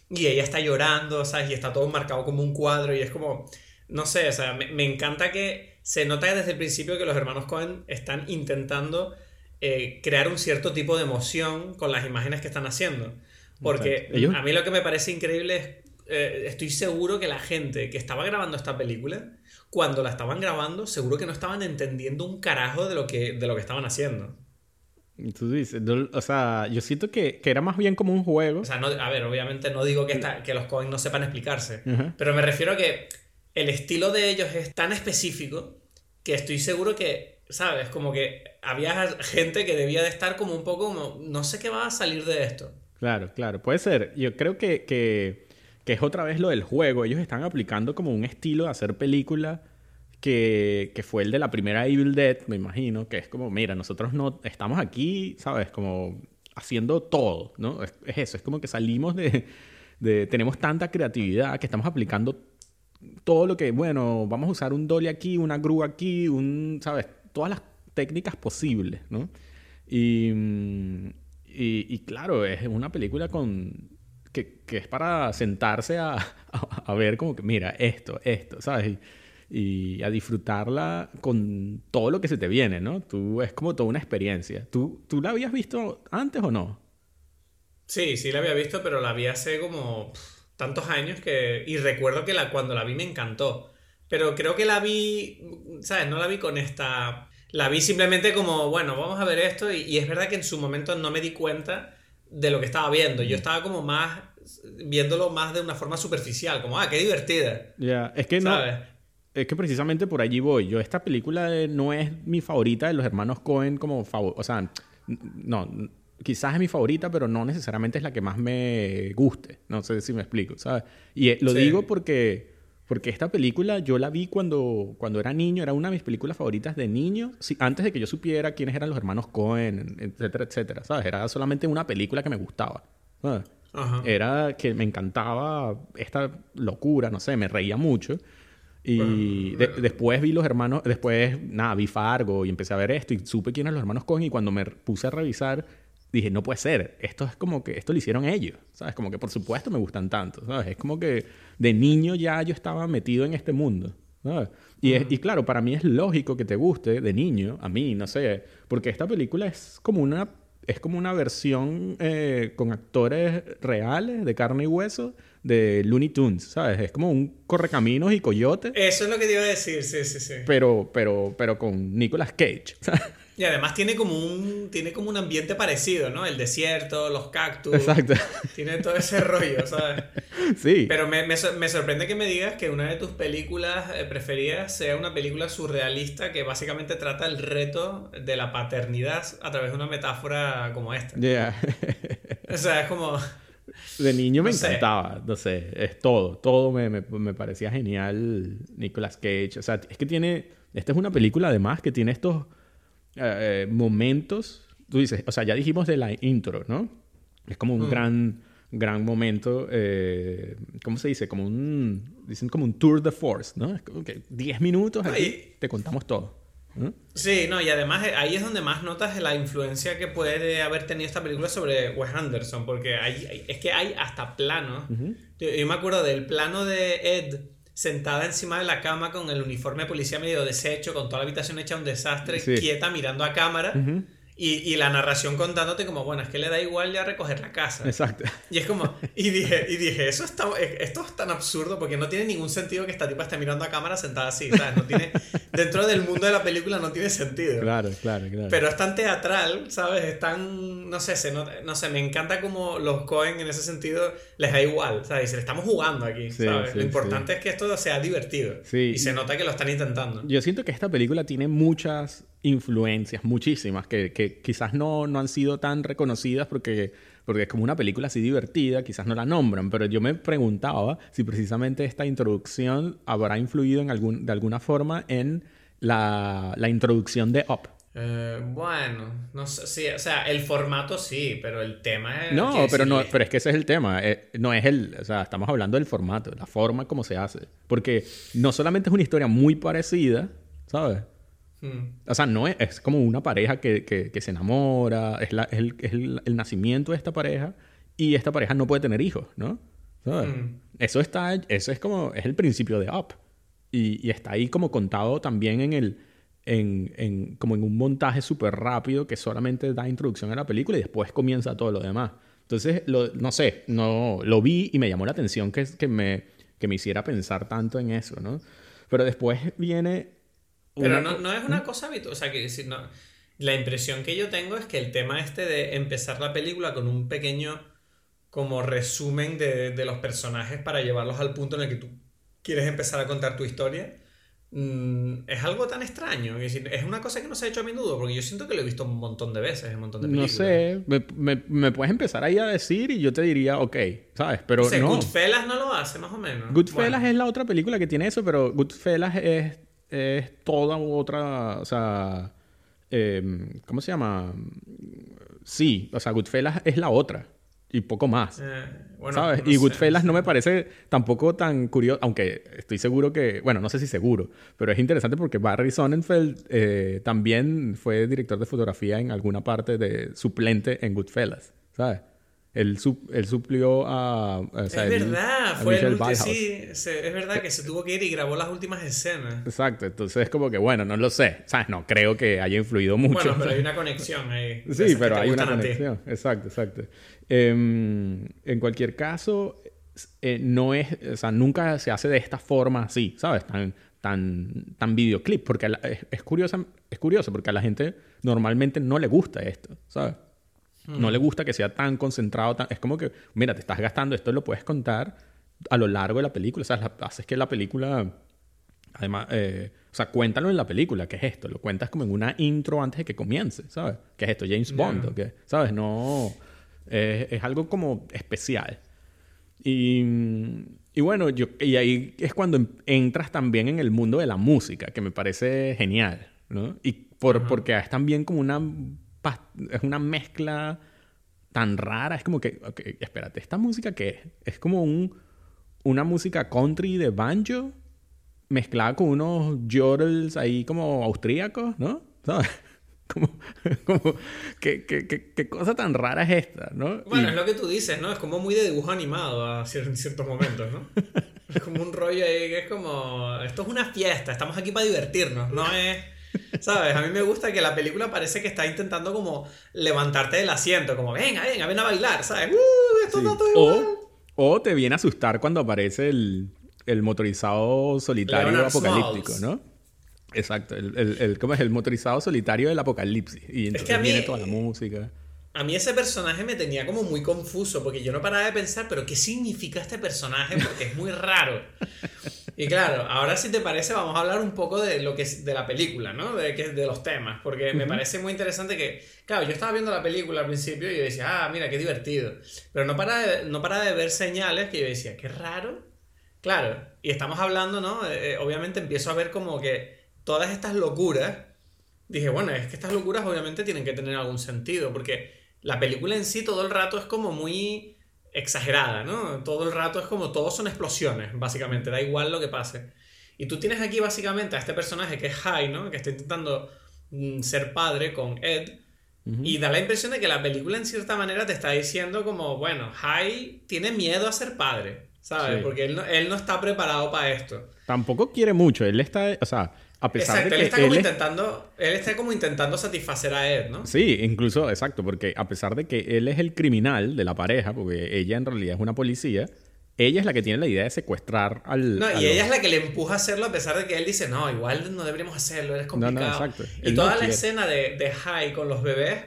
S1: y ella está llorando, ¿sabes? Y está todo marcado como un cuadro y es como, no sé, o sea, me, encanta que se nota desde el principio que los hermanos Cohen están intentando eh, crear un cierto tipo de emoción con las imágenes que están haciendo. Porque a mí lo que me parece increíble es, eh, estoy seguro que la gente que estaba grabando esta película, cuando la estaban grabando, seguro que no estaban entendiendo un carajo de lo que, de lo que estaban haciendo.
S2: Tú dices, o sea, yo siento que, que, era más bien como un juego.
S1: O sea, no, a ver, obviamente no digo que, esta, que los Cohen no sepan explicarse, uh -huh. pero me refiero a que el estilo de ellos es tan específico que estoy seguro que ¿sabes? Como que había gente que debía de estar como un poco como, no sé qué va a salir de esto.
S2: Claro, claro, puede ser. Yo creo que, que, que es otra vez lo del juego. Ellos están aplicando como un estilo de hacer película que, que, fue el de la primera Evil Dead, me imagino, que es como, mira, nosotros no estamos aquí, ¿sabes? Como haciendo todo, ¿no? Es, es eso, es como que salimos de, de, tenemos tanta creatividad que estamos aplicando todo lo que, bueno, vamos a usar un dolly aquí, una grúa aquí, un, ¿sabes? Todas las técnicas posibles, ¿no? Y, y, claro, es una película con que, es para sentarse a, a, ver como que, mira, esto, esto, ¿sabes? Y, y, a disfrutarla con todo lo que se te viene, ¿no? Tú, es como toda una experiencia. ¿Tú, ¿Tú la habías visto antes o no?
S1: Sí, sí la había visto, pero la vi hace como tantos años que... Y recuerdo que la, cuando la vi me encantó. Pero creo que la vi, ¿sabes? No la vi con esta... La vi simplemente como, bueno, vamos a ver esto. Y, y es verdad que en su momento no me di cuenta de lo que estaba viendo. Yo estaba como más viéndolo más de una forma superficial, como, ah, qué divertida.
S2: Ya, yeah. es que no. ¿sabes? Es que precisamente por allí voy. Yo, esta película no es mi favorita de los hermanos Cohen como favor. O sea, no, quizás es mi favorita, pero no necesariamente es la que más me guste. No sé si me explico, ¿sabes? Y lo sí. digo porque, porque esta película yo la vi cuando, cuando era niño, era una de mis películas favoritas de niño, antes de que yo supiera quiénes eran los hermanos Cohen, etcétera, etcétera, ¿sabes? Era solamente una película que me gustaba. ¿sabes? Ajá. Era que me encantaba esta locura, no sé, me reía mucho. Y de, después vi los hermanos, después, nada, vi Fargo y empecé a ver esto y supe quiénes eran los hermanos Cohen y cuando me puse a revisar dije, no puede ser, esto es como que, esto lo hicieron ellos, ¿sabes? Como que por supuesto me gustan tanto, ¿sabes? Es como que de niño ya yo estaba metido en este mundo, ¿sabes? Y, es, y claro, para mí es lógico que te guste de niño, a mí, no sé, porque esta película es como una, es como una versión eh, con actores reales, de carne y hueso, de Looney Tunes, ¿sabes? Es como un correcaminos y coyote.
S1: Eso es lo que te iba a decir, sí, sí, sí.
S2: Pero, pero, pero con Nicolas Cage, ¿sabes?
S1: Y además tiene como un tiene como un ambiente parecido, ¿no? El desierto, los cactus.
S2: Exacto.
S1: Tiene todo ese rollo, ¿sabes?
S2: Sí.
S1: Pero me, me, me, sorprende que me digas que una de tus películas eh, preferidas sea una película surrealista que básicamente trata el reto de la paternidad a través de una metáfora como esta.
S2: Yeah.
S1: o sea, es como...
S2: De niño me no encantaba, sé. no sé, es todo, todo me, me, me parecía genial Nicolas Cage. O sea, es que tiene, esta es una película además que tiene estos eh, momentos, tú dices, o sea, ya dijimos de la intro, ¿no? Es como un mm. gran, gran momento, eh, ¿cómo se dice? Como un, dicen como un tour de force, ¿no? Es como que 10 minutos aquí Ay. te contamos todo.
S1: Sí, no, y además eh, ahí es donde más notas la influencia que puede haber tenido esta película sobre Wes Anderson, porque hay, es que hay hasta planos. Uh -huh. yo, yo me acuerdo del plano de Ed sentada encima de la cama con el uniforme de policía medio deshecho, con toda la habitación hecha un desastre, sí. quieta, mirando a cámara. Uh -huh. Y, y, la narración contándote como, bueno, es que le da igual ya recoger la casa.
S2: Exacto.
S1: Y es como, y dije, y dije eso está, esto es tan absurdo porque no tiene ningún sentido que esta tipa esté mirando a cámara sentada así, ¿sabes? No tiene, dentro del mundo de la película no tiene sentido.
S2: Claro, claro, claro.
S1: Pero es tan teatral, ¿sabes? Es tan, no sé, se, no, no sé, me encanta como los Cohen en ese sentido les da igual, ¿sabes? Y le estamos jugando aquí, sí, ¿sabes? Sí, Lo importante sí. es que esto sea divertido. Y se nota que lo están intentando.
S2: Yo siento que esta película tiene muchas influencias, muchísimas, que, que quizás no, no, han sido tan reconocidas porque, porque es como una película así divertida, quizás no la nombran, pero yo me preguntaba si precisamente esta introducción habrá influido en algún, de alguna forma en la, la introducción de Up.
S1: Eh, bueno, no sé, sí, o sea, el formato sí, pero el tema es...
S2: No, pero, no pero es que ese es el tema, eh, no es el, o sea, estamos hablando del formato, la forma como se hace, porque no solamente es una historia muy parecida, ¿sabes? Hmm. O sea, no es, es, como una pareja que, que, que se enamora, es, la, es, el, es el, el, nacimiento de esta pareja y esta pareja no puede tener hijos, ¿no? Hmm. Eso está, eso es como, es el principio de Up. Y, y está ahí como contado también en el, en, en como en un montaje súper rápido que solamente da introducción a la película y después comienza todo lo demás. Entonces, lo, no sé, no, lo vi y me llamó la atención que, que, me, que me hiciera pensar tanto en eso, ¿no? Pero después viene
S1: pero no, no, es una cosa habitual. O sea, que si no, la impresión que yo tengo es que el tema este de empezar la película con un pequeño como resumen de, de los personajes para llevarlos al punto en el que tú quieres empezar a contar tu historia, mm, es algo tan extraño. Es, decir, es una cosa que no se ha hecho a menudo, porque yo siento que lo he visto un montón de veces, un montón de películas.
S2: No sé, me, me- me puedes empezar ahí a decir y yo te diría, ok, ¿sabes? Pero
S1: O sea,
S2: no.
S1: Goodfellas no lo hace, más o menos.
S2: Goodfellas
S1: Bueno,
S2: es la otra película que tiene eso, pero Goodfellas es, es toda otra, o sea, em, ¿cómo se llama? Sí, o sea, Goodfellas es la otra y poco más.
S1: eh, bueno,
S2: ¿Sabes?
S1: no
S2: y
S1: sé,
S2: Goodfellas no
S1: sé.
S2: me parece tampoco tan curioso, aunque estoy seguro que, bueno, no sé si seguro, pero es interesante porque Barry Sonnenfeld eh, también fue director de fotografía en alguna parte de suplente en Goodfellas, ¿sabes? Él, su- él suplió a... sea,
S1: Es
S2: él-
S1: verdad,
S2: a
S1: fue el. Sí, se- es verdad que se tuvo que ir y grabó las últimas escenas.
S2: Exacto, entonces es como que, bueno, no lo sé, ¿sabes? No creo que haya influido mucho.
S1: Bueno, pero hay una conexión ahí.
S2: Sí, pero hay una conexión. Exacto, exacto. Em, en cualquier caso, eh, no es, o sea, nunca se hace de esta forma así, ¿sabes? Tan, tan, tan videoclip, porque la- es, es curiosa, es curioso porque a la gente normalmente no le gusta esto, ¿sabes? No le gusta que sea tan concentrado, tan- es como que, mira, te estás gastando, esto lo puedes contar a lo largo de la película, o sea, la- haces que la película Además, eh, o sea, cuéntalo en la película, ¿qué es esto? Lo cuentas como en una intro antes de que comience, ¿sabes? ¿Qué es esto? James Bond, ¿o qué? ¿Sabes? No. eh, es algo como especial. Y, y bueno, yo, y ahí es cuando entras también en el mundo de la música, que me parece genial, ¿no? Y por, porque es también como una. Es una mezcla tan rara. Es como que. ok, espérate, ¿esta música qué es? Es como un, una música country de banjo mezclada con unos yodels ahí como austríacos, ¿no? ¿Sabes? Como, como ¿qué, qué, qué, qué cosa tan rara es esta, ¿no?
S1: Bueno,
S2: Y-
S1: es lo que tú dices, ¿no? Es como muy de dibujo animado a ciertos momentos, ¿no? Es como un rollo ahí que es como... Esto es una fiesta, estamos aquí para divertirnos, no es... ¿Sabes? A mí me gusta que la película parece que está intentando como levantarte del asiento, como venga, venga, ven a bailar, ¿sabes? ¡Uh!
S2: Sí.
S1: igual.
S2: O, o te viene a asustar cuando aparece el, el motorizado solitario
S1: Leonard
S2: apocalíptico,
S1: Smalls.
S2: ¿no? Exacto, el, el, el- ¿cómo es? El motorizado solitario del apocalipsis. Y entonces
S1: que a mí-
S2: viene toda la música.
S1: A mí ese personaje me tenía como muy confuso porque yo no paraba de pensar, pero ¿qué significa este personaje? Porque es muy raro. Y claro, ahora si te parece vamos a hablar un poco de lo que es de la película, ¿no? De, que, de los temas, porque me parece muy interesante que, claro, yo estaba viendo la película al principio y yo decía, ah, mira, qué divertido. Pero no para de, no para de ver señales que yo decía, qué raro. Claro, y estamos hablando, ¿no? Eh, obviamente empiezo a ver como que todas estas locuras dije, bueno, es que estas locuras obviamente tienen que tener algún sentido, porque la película en sí todo el rato es como muy exagerada, ¿no? Todo el rato es como, todos son explosiones, básicamente, da igual lo que pase. Y tú tienes aquí básicamente a este personaje que es High, ¿no? Que está intentando mm, ser padre con Ed. Y da la impresión de que la película en cierta manera te está diciendo como, bueno, High tiene miedo a ser padre, ¿sabes?
S2: Sí.
S1: Porque él no, él no está preparado para esto.
S2: Tampoco quiere mucho. Él está, o sea, a pesar
S1: Exacto,
S2: de
S1: él está como
S2: él es-
S1: intentando, él está como intentando satisfacer a Ed, ¿no?
S2: Sí, incluso, exacto, porque a pesar de que él es el criminal de la pareja, porque ella en realidad es una policía, ella es la que tiene la idea de secuestrar al...
S1: No, y ella es la que le empuja a hacerlo a pesar de que él dice, no, igual no deberíamos hacerlo, es
S2: No, no,
S1: complicado.
S2: exacto.
S1: Y
S2: Él no
S1: toda la
S2: quiere.
S1: escena de, de High con los bebés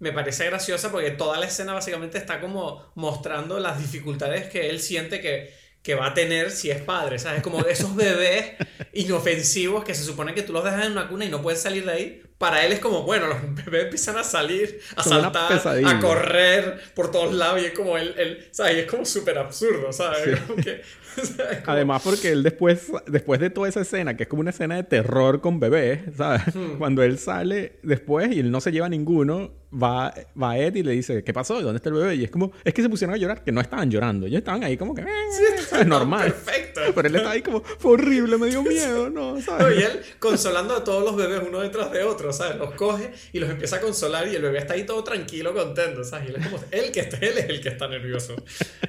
S1: me parece graciosa porque toda la escena básicamente está como mostrando las dificultades que él siente que, que va a tener si es padre, ¿sabes? Como esos bebés inofensivos que se supone que tú los dejas en una cuna y no puedes salir de ahí. Para él es como, bueno, los bebés empiezan a salir, a
S2: Como
S1: saltar, a correr por todos lados y es como él, él ¿sabes? Y es como súper absurdo, ¿sabes? Como que- Como-
S2: Además, porque él después, después de toda esa escena, que es como una escena de terror con bebés, ¿sabes?
S1: Hmm.
S2: Cuando él sale después y él no se lleva a ninguno, va, va Ed y le dice, ¿qué pasó? ¿Y ¿Dónde está el bebé? Y es como, es que se pusieron a llorar, que no estaban llorando. Ellos estaban ahí como que, eh, ¿sabes? Normal.
S1: Perfecto.
S2: Pero él estaba ahí como, fue horrible, me dio miedo, ¿no?
S1: No,
S2: ¿Sabes?
S1: y él consolando a todos los bebés uno detrás de otro, ¿sabes? Los coge y los empieza a consolar y el bebé está ahí todo tranquilo, contento, ¿sabes? Y él es como, él que está, él es el que está nervioso.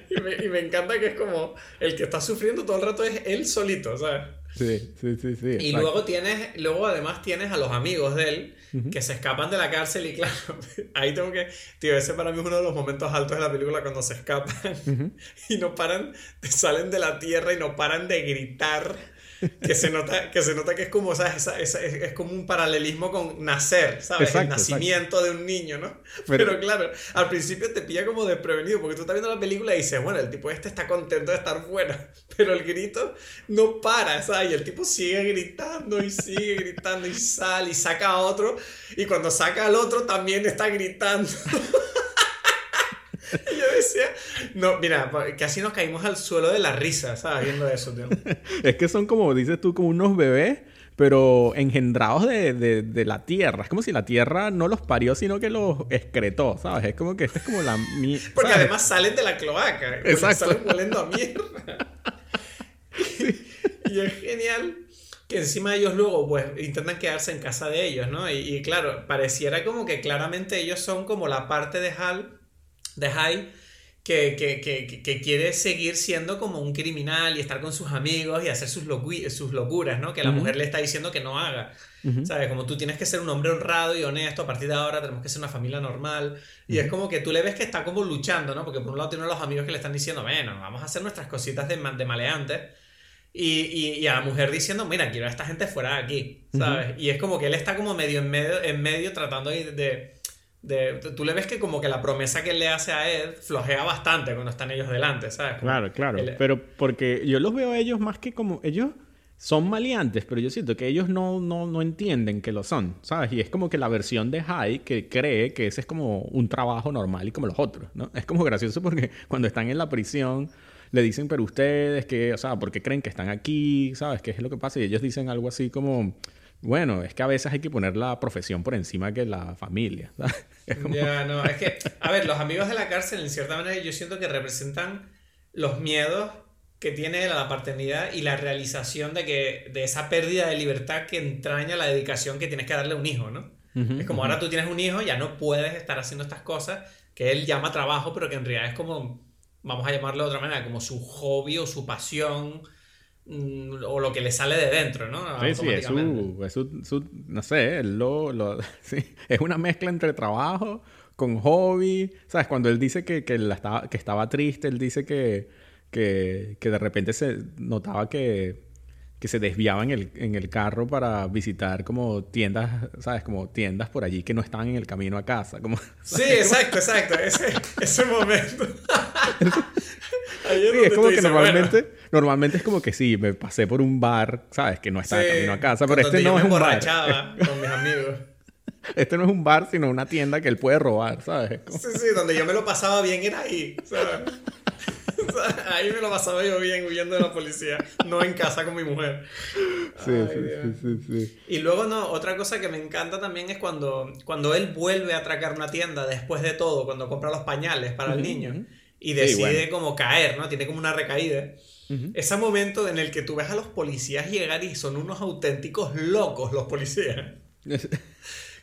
S1: Y me, y me encanta que es como, el que está sufriendo todo el rato es él solito, ¿sabes?
S2: Sí, sí, sí, sí.
S1: Y luego tienes, luego además tienes a los amigos de él que se escapan de la cárcel y claro, ahí tengo que, tío, ese para mí es uno de los momentos altos de la película cuando se escapan y no paran, salen de la tierra y no paran de gritar. que se nota que, se nota que es como, ¿sabes? es, como un paralelismo con nacer, ¿sabes? el nacimiento de un niño, ¿no? Pero, claro, al principio te pilla como desprevenido, porque tú estás viendo la película y dices, bueno, el tipo este está contento de estar fuera, pero el grito no para, ¿sabes? Y el tipo sigue gritando y sigue gritando y sale y saca a otro, y cuando saca al otro también está gritando. Y yo decía, no, mira, casi nos caímos al suelo de la risa, ¿sabes? Viendo eso, tío.
S2: es que son como, dices tú, como unos bebés, pero engendrados de, de, la tierra. Es como si la tierra no los parió, sino que los excretó, ¿sabes? Es como que esta es como la...
S1: Porque además salen de la cloaca. Exacto. Salen volviendo a mierda. y es genial que encima ellos luego pues intentan quedarse en casa de ellos, ¿no? Y, y, claro, pareciera como que claramente ellos son como la parte de Hal de High que, que, quiere seguir siendo como un criminal y estar con sus amigos y hacer sus, sus locuras, ¿no? Que la mujer le está diciendo que no haga. ¿Sabes? Como tú tienes que ser un hombre honrado y honesto, a partir de ahora tenemos que ser una familia normal. Y es como que tú le ves que está como luchando, ¿no? Porque por un lado tiene los amigos que le están diciendo, bueno, vamos a hacer nuestras cositas de, de maleantes. Y, y, a la mujer diciendo, mira, quiero a esta gente fuera de aquí, ¿sabes? Y es como que él está como medio en medio, en medio tratando de tú le ves que como que la promesa que él le hace a Ed flojea bastante cuando están ellos delante, ¿sabes?
S2: claro, claro. Pero porque yo los veo a ellos más que como ellos son maleantes, pero yo siento que ellos no, no, no entienden que lo son, ¿sabes? Y es como que la versión de High que cree que ese es como un trabajo normal y como los otros, ¿no? Es como gracioso porque cuando están en la prisión le dicen, pero ustedes, que, o sea, ¿por qué creen que están aquí? ¿Sabes? ¿Qué es lo que pasa? Y ellos dicen algo así como bueno, es que a veces hay que poner la profesión por encima que la familia.
S1: Ya, no, es que, a ver, los amigos de la cárcel, en cierta manera, yo siento que representan los miedos que tiene la paternidad y la realización de que de esa pérdida de libertad que entraña la dedicación que tienes que darle a un hijo, ¿no? es como ahora tú tienes un hijo, ya no puedes estar haciendo estas cosas que él llama trabajo, pero que en realidad es como, vamos a llamarlo de otra manera, como su hobby o su pasión o lo que le sale de dentro, ¿no?
S2: Sí, sí, es su, no sé, lo, lo sí, es una mezcla entre trabajo con hobby, ¿sabes? Cuando él dice que, que, estaba, que estaba triste, él dice que, que, que de repente se notaba que, que se desviaba en el, en el carro para visitar como tiendas, ¿sabes? Como tiendas por allí que no estaban en el camino a casa. Como,
S1: Sí, exacto, exacto. Ese, ese momento.
S2: sí, es como que normalmente, normalmente es como que sí, me pasé por un bar, ¿sabes? Que no está en camino a casa, pero este no es un bar.
S1: con mis amigos.
S2: Este no es un bar, sino una tienda que él puede robar, ¿sabes?
S1: Sí, sí, donde yo me lo pasaba bien era ahí, ¿sabes? Ahí me lo pasaba yo bien huyendo de la policía, no en casa con mi mujer.
S2: Sí, sí, sí, sí,
S1: Y luego, no, otra cosa que me encanta también es cuando, cuando él vuelve a atracar una tienda después de todo, cuando compra los pañales para el niño y decide como caer, ¿no? Tiene como una recaída. Ese momento en el que tú ves a los policías llegar y son unos auténticos locos los policías.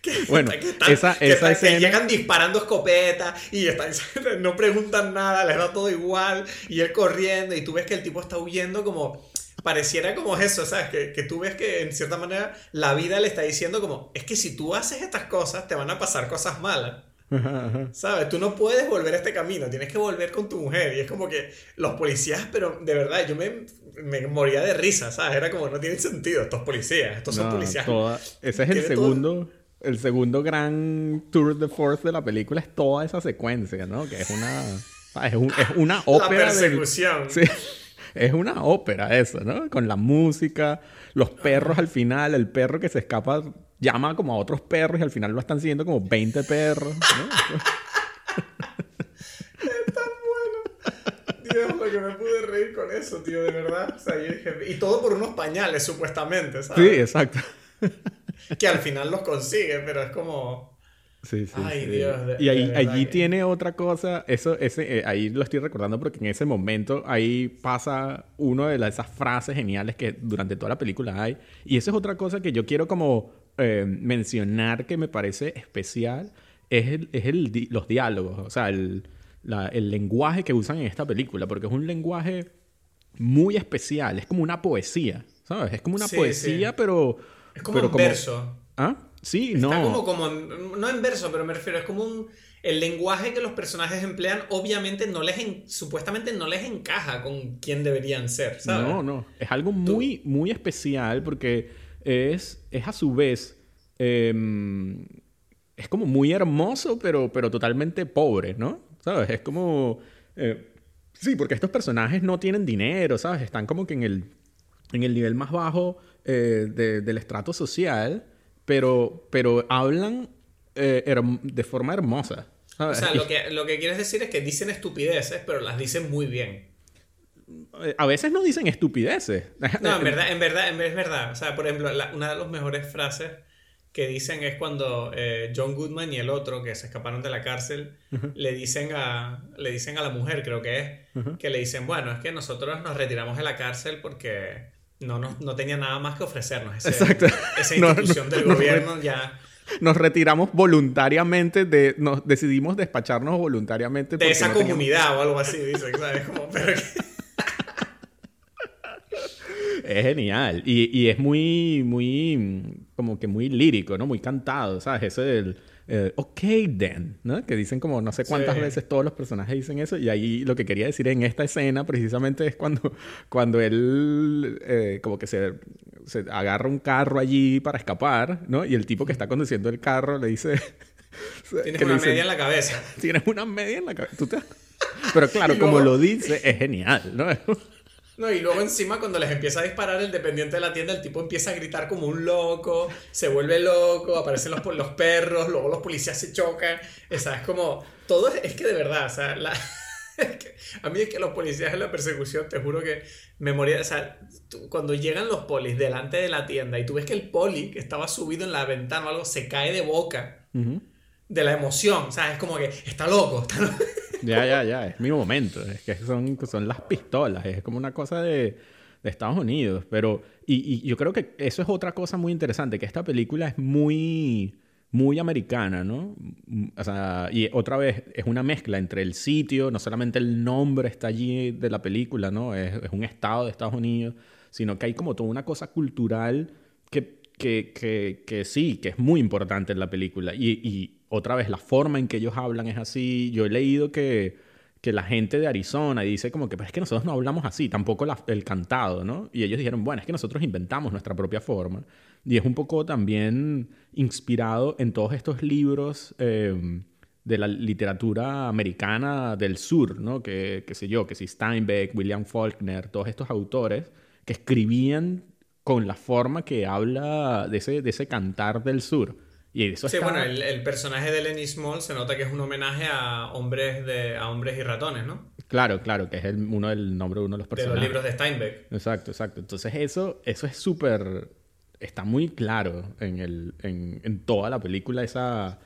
S2: bueno, esa, esa
S1: que llegan disparando escopetas y están, no preguntan nada, les da todo igual y él corriendo y tú ves que el tipo está huyendo como pareciera como eso, ¿sabes? Que, que tú ves que en cierta manera la vida le está diciendo como, es que si tú haces estas cosas te van a pasar cosas malas. ¿Sabes? Tú no puedes volver a este camino, tienes que volver con tu mujer. Y es como que los policías, pero de verdad, yo me, me moría de risa, ¿sabes? Era como, no tiene sentido estos policías, estos son policías.
S2: Ese es el segundo, el segundo gran tour de force de la película, es toda esa secuencia, ¿no? Que es una, es, una ópera.
S1: La persecución.
S2: sí, es una ópera eso, ¿no? Con la música, los perros al final, el perro que se escapa llama como a otros perros y al final lo están siguiendo como 20 perros. ¿no?
S1: es tan bueno. Dios, lo que me pude reír con eso, tío, de verdad. O sea, yo dije, y todo por unos pañales, supuestamente, ¿sabes?
S2: Sí, exacto.
S1: que al final los consigue, pero es como...
S2: Sí, sí,
S1: Ay, Dios.
S2: y ahí, allí tiene otra cosa, eso, ese, eh, ahí lo estoy recordando porque en ese momento ahí pasa una de esas frases geniales que durante toda la película hay. Y eso es otra cosa que yo quiero como eh, mencionar que me parece especial es, el, es el, los diálogos, o sea, el, el lenguaje que usan en esta película, porque es un lenguaje muy especial, es como una poesía, ¿sabes? Es como una poesía, pero...
S1: Es como un verso.
S2: ¿Ah? Sí,
S1: Está
S2: no.
S1: como, como, no en verso, pero me refiero, es como un el lenguaje que los personajes emplean obviamente no les supuestamente no les encaja con quién deberían ser, ¿sabes?
S2: No, no, es algo muy, muy especial porque es, es a su vez, em, es como muy hermoso, pero, pero totalmente pobre, ¿no? ¿Sabes? Es como... Eh, sí, porque estos personajes no tienen dinero, ¿sabes? Están como que en el, en el nivel más bajo eh, del estrato social, pero, pero hablan eh, de forma hermosa.
S1: O sea, lo que, lo que quieres decir es que dicen estupideces, pero las dicen muy bien.
S2: A veces no dicen estupideces.
S1: No, en verdad, en verdad, es verdad. O sea, por ejemplo, una de las mejores frases que dicen es cuando eh, John Goodman y el otro, que se escaparon de la cárcel, le, dicen a, le dicen a la mujer, creo que es, que le dicen, bueno, es que nosotros nos retiramos de la cárcel porque no, no, no tenía nada más que ofrecernos. Exacto. Esa institución del gobierno ya
S2: nos retiramos voluntariamente de, nos decidimos despacharnos voluntariamente
S1: de esa comunidad o algo así, dicen, ¿sabes?
S2: es genial y, y, es muy, muy, como que muy lírico, ¿no? Muy cantado, ¿sabes? Ese del eh, ok then, ¿no? Que dicen como no sé cuántas veces todos los personajes dicen eso y ahí lo que quería decir en esta escena precisamente es cuando, cuando él eh, como que se, se, agarra un carro allí para escapar, ¿no? Y el tipo que está conduciendo el carro le dice...
S1: Tienes una media en la cabeza.
S2: Tienes una media en la cabeza. Pero claro, como lo dice, es genial, ¿no?
S1: No, y luego encima cuando les empieza a disparar el dependiente de la tienda, el tipo empieza a gritar como un loco, se vuelve loco, aparecen los, los perros, luego los policías se chocan. O sea, es como, todo es, que de verdad, o sea, la, a mí es que los policías en la persecución, te juro que me moría, o sea, cuando llegan los polis delante de la tienda y tú ves que el poli que estaba subido en la ventana o algo se cae de boca de la emoción, o sea, es como que está loco, está loco.
S2: Ya, ya, ya, es mi momento. Es que son, son las pistolas, es como una cosa de, de Estados Unidos. Pero, y, y, yo creo que eso es otra cosa muy interesante, que esta película es muy, muy americana, ¿no? O sea, y otra vez es una mezcla entre el sitio, no solamente el nombre está allí de la película, ¿no? Es, es un estado de Estados Unidos, sino que hay como toda una cosa cultural que, que, que, que sí, que es muy importante en la película. Y, y otra vez, la forma en que ellos hablan es así. Yo he leído que, que la gente de Arizona dice como que, pero es que nosotros no hablamos así, tampoco el cantado, ¿no? Y ellos dijeron, bueno, es que nosotros inventamos nuestra propia forma. Y es un poco también inspirado en todos estos libros em, de la literatura americana del sur, ¿no? Que, qué sé yo, que si Steinbeck, William Faulkner, todos estos autores que escribían con la forma que habla de ese, de ese cantar del sur
S1: sí, bueno, el, personaje de Lenny Small se nota que es un homenaje a hombres, de, a hombres y ratones, ¿no?
S2: Claro, claro, que es el, uno del nombre de uno de los personajes.
S1: De los libros de Steinbeck.
S2: Exacto, exacto. Entonces eso, eso es súper... Está muy claro en, el, en, en, toda la película esa,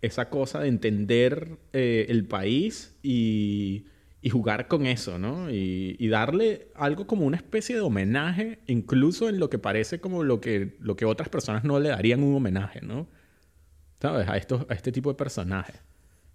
S2: esa cosa de entender eh, el país y, y, jugar con eso, ¿no? Y, y, darle algo como una especie de homenaje, incluso en lo que parece como lo que, lo que otras personas no le darían un homenaje, ¿no? ¿Sabes? A, estos, a este tipo de personajes.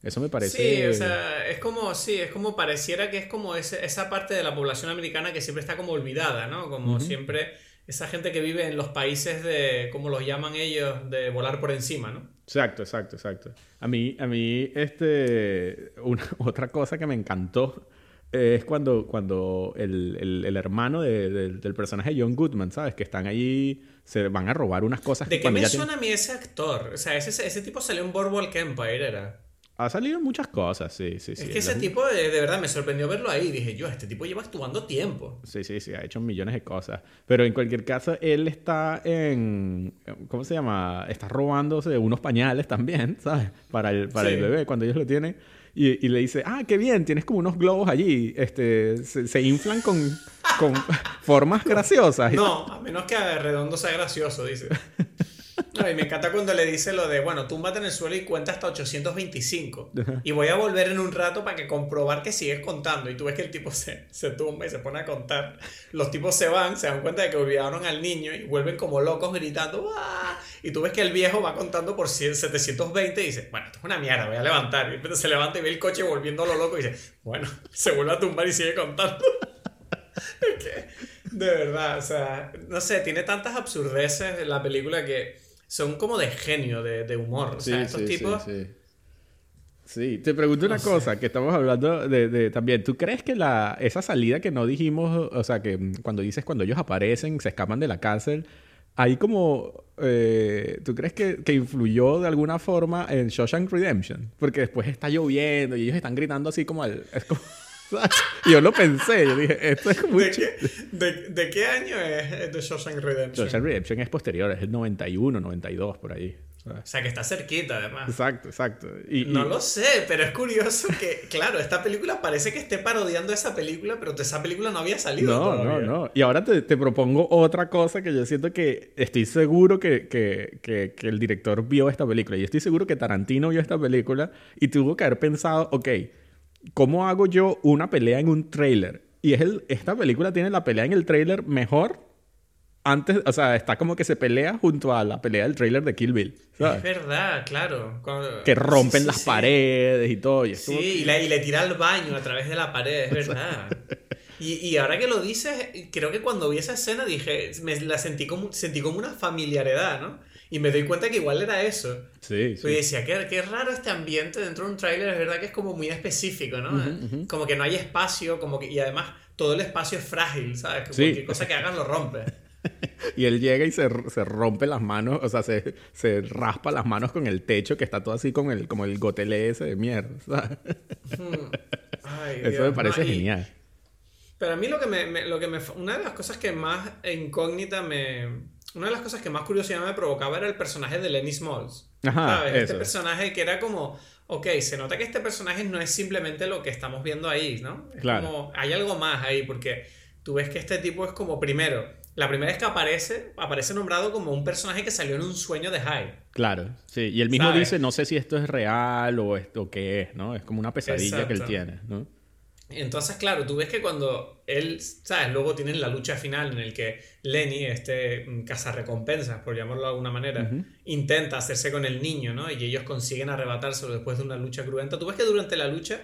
S2: Eso me parece...
S1: Sí, o sea, es como, sí, es como pareciera que es como ese, esa parte de la población americana que siempre está como olvidada, ¿no? Como siempre esa gente que vive en los países de, como los llaman ellos, de volar por encima, ¿no?
S2: Exacto, exacto, exacto. A mí, a mí, este, una, otra cosa que me encantó es cuando, cuando el, el, hermano del personaje John Goodman, ¿sabes? Que están ahí, se van a robar unas cosas.
S1: ¿De qué me suena a mí ese actor? O sea, ese, ese tipo salió en Boardwalk Empire, ¿era?
S2: Ha salido muchas cosas, sí, sí, sí.
S1: Es que ese tipo, de, de, verdad, me sorprendió verlo ahí. Dije, yo, este tipo lleva actuando tiempo.
S2: Sí, sí, sí, ha hecho millones de cosas. Pero en cualquier caso, él está en... ¿Cómo se llama? Está robándose unos pañales también, ¿sabes? Para el, para el bebé, cuando ellos lo tienen. Y, le dice, ah, qué bien, tienes como unos globos allí, este, se, inflan con, con formas graciosas.
S1: No, a menos que redondo sea gracioso, dice. y me encanta cuando le dice lo de, bueno, túmbate en el suelo y cuenta hasta 825. Y voy a volver en un rato para que comprobar que sigues contando. Y tú ves que el tipo se, se tumba y se pone a contar. Los tipos se van, se dan cuenta de que olvidaron al niño y vuelven como locos gritando. Y tú ves que el viejo va contando por 720 y dice, bueno, esto es una mierda, voy a levantar. Y se levanta y ve el coche volviendo a lo loco y dice, bueno, se vuelve a tumbar y sigue contando. es que, de verdad, o sea, no sé, tiene tantas absurdeces la película que son como de genio, de, humor. O sea, estos tipos.
S2: Sí, te pregunto una cosa, que estamos hablando de, de, también. ¿Tú crees que la, esa salida que no dijimos, o sea, que cuando dices cuando ellos aparecen, se escapan de la cárcel, ahí como, eh, ¿tú crees que, que, influyó de alguna forma en Shawshank Redemption? Porque después está lloviendo y ellos están gritando así como al... Es como, yo lo pensé, yo dije, esto es mucho...
S1: ¿De qué, de, de qué año es The Shawshank Redemption?
S2: Shawshank Redemption es posterior, es el 91, 92, por ahí.
S1: O sea, que está cerquita, además.
S2: Exacto, exacto. Y,
S1: no
S2: y...
S1: lo sé, pero es curioso que, claro, esta película parece que esté parodiando esa película, pero esa película no había salido.
S2: No,
S1: todavía.
S2: no, no. Y ahora te, te, propongo otra cosa que yo siento que estoy seguro que, que, que, que, el director vio esta película. Y estoy seguro que Tarantino vio esta película y tuvo que haber pensado, ok, ¿cómo hago yo una pelea en un trailer? Y es el, esta película tiene la pelea en el trailer mejor antes, o sea, está como que se pelea junto a la pelea del trailer de Kill Bill. ¿sabes?
S1: Es verdad, claro. Cuando...
S2: Que rompen
S1: sí, sí,
S2: las
S1: sí.
S2: paredes y todo. Y
S1: sí, y le, y le, tira al baño a través de la pared, es verdad. Y, y, ahora que lo dices, creo que cuando vi esa escena dije, me la sentí como, sentí como una familiaridad, ¿no? Y me doy cuenta que igual era eso.
S2: Sí, sí.
S1: Y decía, qué, qué raro este ambiente dentro de un tráiler, es verdad que es como muy específico, ¿no? Uh -huh, uh -huh. Como que no hay espacio, como que, y además todo el espacio es frágil, ¿sabes? Que
S2: sí.
S1: Cualquier cosa que hagas lo rompe.
S2: y él llega y se, se, rompe las manos, o sea, se, se, raspa las manos con el techo que está todo así con el, como el gotelé ese de mierda. ¿sabes?
S1: Ay,
S2: Eso
S1: Dios.
S2: me parece
S1: no, y,
S2: genial.
S1: Pero a mí lo que me, me, lo que me... Una de las cosas que más incógnita me... Una de las cosas que más curiosidad me provocaba era el personaje de Lenny Smalls.
S2: Ajá,
S1: ¿sabes?
S2: eso.
S1: Este personaje que era como... Ok, se nota que este personaje no es simplemente lo que estamos viendo ahí, ¿no? Es
S2: claro.
S1: como... Hay algo más ahí, porque tú ves que este tipo es como primero... La primera vez que aparece, aparece nombrado como un personaje que salió en un sueño de Hyde.
S2: Claro, sí. Y él mismo
S1: ¿Sabes?
S2: dice, no sé si esto es real o esto qué es, ¿no? Es como una pesadilla
S1: Exacto.
S2: que él tiene, ¿no?
S1: Entonces, claro, tú ves que cuando él, ¿sabes? Luego tienen la lucha final en el que Lenny, este mm, cazarrecompensas, por llamarlo de alguna manera, intenta hacerse con el niño, ¿no? Y ellos consiguen arrebatárselo después de una lucha cruenta. Tú ves que durante la lucha,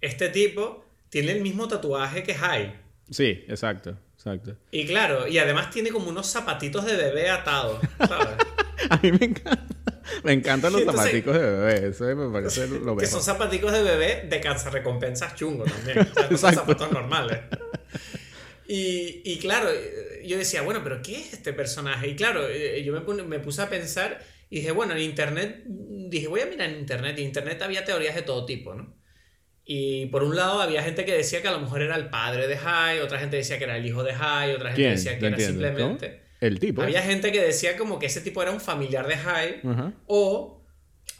S1: este tipo tiene el mismo tatuaje que Hyde.
S2: Sí, exacto, exacto.
S1: Y claro, y además tiene como unos zapatitos de bebé atados, ¿sabes?
S2: A mí me encanta. Me encantan los
S1: Entonces-
S2: zapaticos de bebé. Eso me parece lo mejor.
S1: que son zapaticos de bebé de cazarrecompensas chungo también. O sea, no son zapatos normales. Y, y claro, yo decía, bueno, pero ¿qué es este personaje? Y claro, eh, yo me, me puse a pensar y dije, bueno, en internet, dije, voy a mirar en internet. Y en internet había teorías de todo tipo, ¿no? Y por un lado había gente que decía que a lo mejor era el padre de Hyde, otra gente decía que era el hijo de Hyde, otra gente
S2: ¿Quién?
S1: decía que era
S2: entiendo.
S1: simplemente...
S2: El tipo.
S1: Había gente que decía como que ese tipo era un familiar de Hyde o,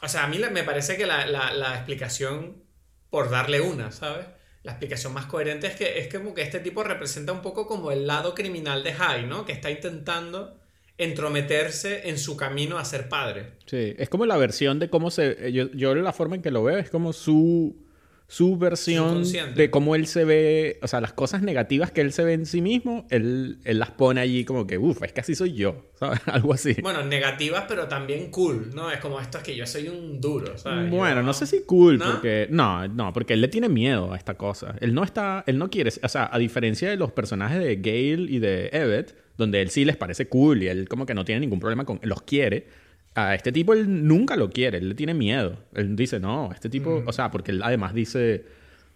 S1: o sea, a mí me parece que la, la- la explicación, por darle una, ¿sabes? La explicación más coherente es que es como que este tipo representa un poco como el lado criminal de Hyde, ¿no? Que está intentando entrometerse en su camino a ser padre.
S2: Sí, es como la versión de cómo se... Yo, yo la forma en que lo veo es como su, su versión de cómo él se ve, o sea, las cosas negativas que él se ve en sí mismo, él, él las pone allí como que, uff, es que así soy yo, ¿sabes? Algo así.
S1: Bueno, negativas, pero también cool, ¿no? Es como esto es que yo soy un duro, ¿sabes?
S2: Bueno,
S1: Yo-
S2: no sé si cool,
S1: ¿No?
S2: porque... No, no, porque él le tiene miedo a esta cosa. Él no está... Él no quiere... O sea, a diferencia de los personajes de Gale y de Evet, donde él sí les parece cool y él como que no tiene ningún problema con... Los quiere. A este tipo él nunca lo quiere. Él le tiene miedo. Él dice, no, este tipo... O sea, porque él además dice...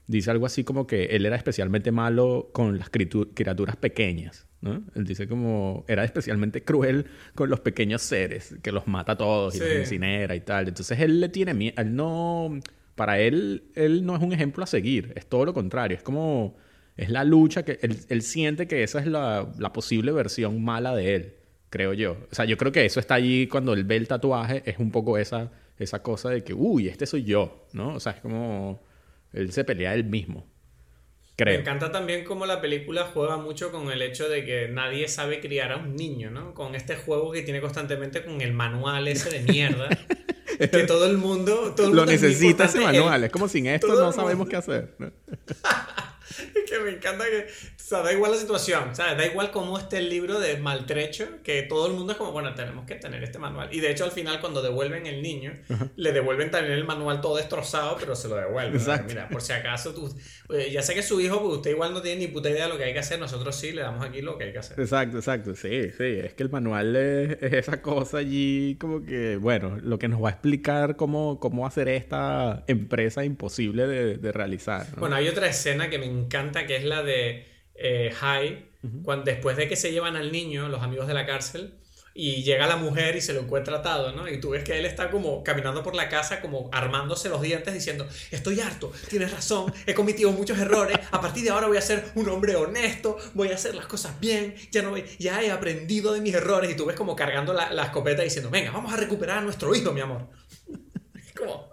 S2: Dice algo así como que él era especialmente malo con las criatu- criaturas pequeñas, ¿no? Él dice como era especialmente cruel con los pequeños seres, que los mata a todos y
S1: Sí.
S2: los incinera y tal. Entonces él le tiene miedo, él no, para él, él no es un ejemplo a seguir, es todo lo contrario, es como, es la lucha que él, él siente que esa es la, la posible versión mala de él, creo yo. O sea, yo creo que eso está allí cuando él ve el tatuaje, es un poco esa, esa cosa de que, uy, este soy yo, ¿no? O sea, es como, él se pelea él mismo,
S1: Me
S2: creo.
S1: encanta también cómo la película juega mucho con el hecho de que nadie sabe criar a un niño, ¿no? Con este juego que tiene constantemente con el manual ese de mierda. que todo el mundo... Todo el
S2: Lo
S1: es
S2: necesita ese manual, es como sin esto
S1: todo
S2: no sabemos qué hacer. ¿no?
S1: que me encanta que sea, da igual la situación, sea, Da igual cómo esté el libro de maltrecho, que todo el mundo es como, bueno, tenemos que tener este manual. Y de hecho, al final, cuando devuelven el niño, le devuelven también el manual todo destrozado, pero se lo devuelven. Exacto. Mira, por si acaso tú. ya sé que es su hijo, pues usted igual no tiene ni puta idea de lo que hay que hacer, nosotros sí le damos aquí lo que hay que hacer.
S2: Exacto, exacto. Sí, sí. Es que el manual es, esa cosa allí, como que, bueno, lo que nos va a explicar cómo, cómo hacer esta empresa imposible de, realizar.
S1: Bueno, hay otra escena que me encanta, que es la de eh, High, cuando, después de que se llevan al niño, los amigos de la cárcel, y llega la mujer y se lo encuentra atado, ¿no? Y tú ves que él está como caminando por la casa, como armándose los dientes, diciendo, estoy harto, tienes razón, he cometido muchos errores, a partir de ahora voy a ser un hombre honesto, voy a hacer las cosas bien, ya, no, ya he aprendido de mis errores, y tú ves como cargando la, la escopeta diciendo, venga, vamos a recuperar a nuestro hijo, mi amor. como...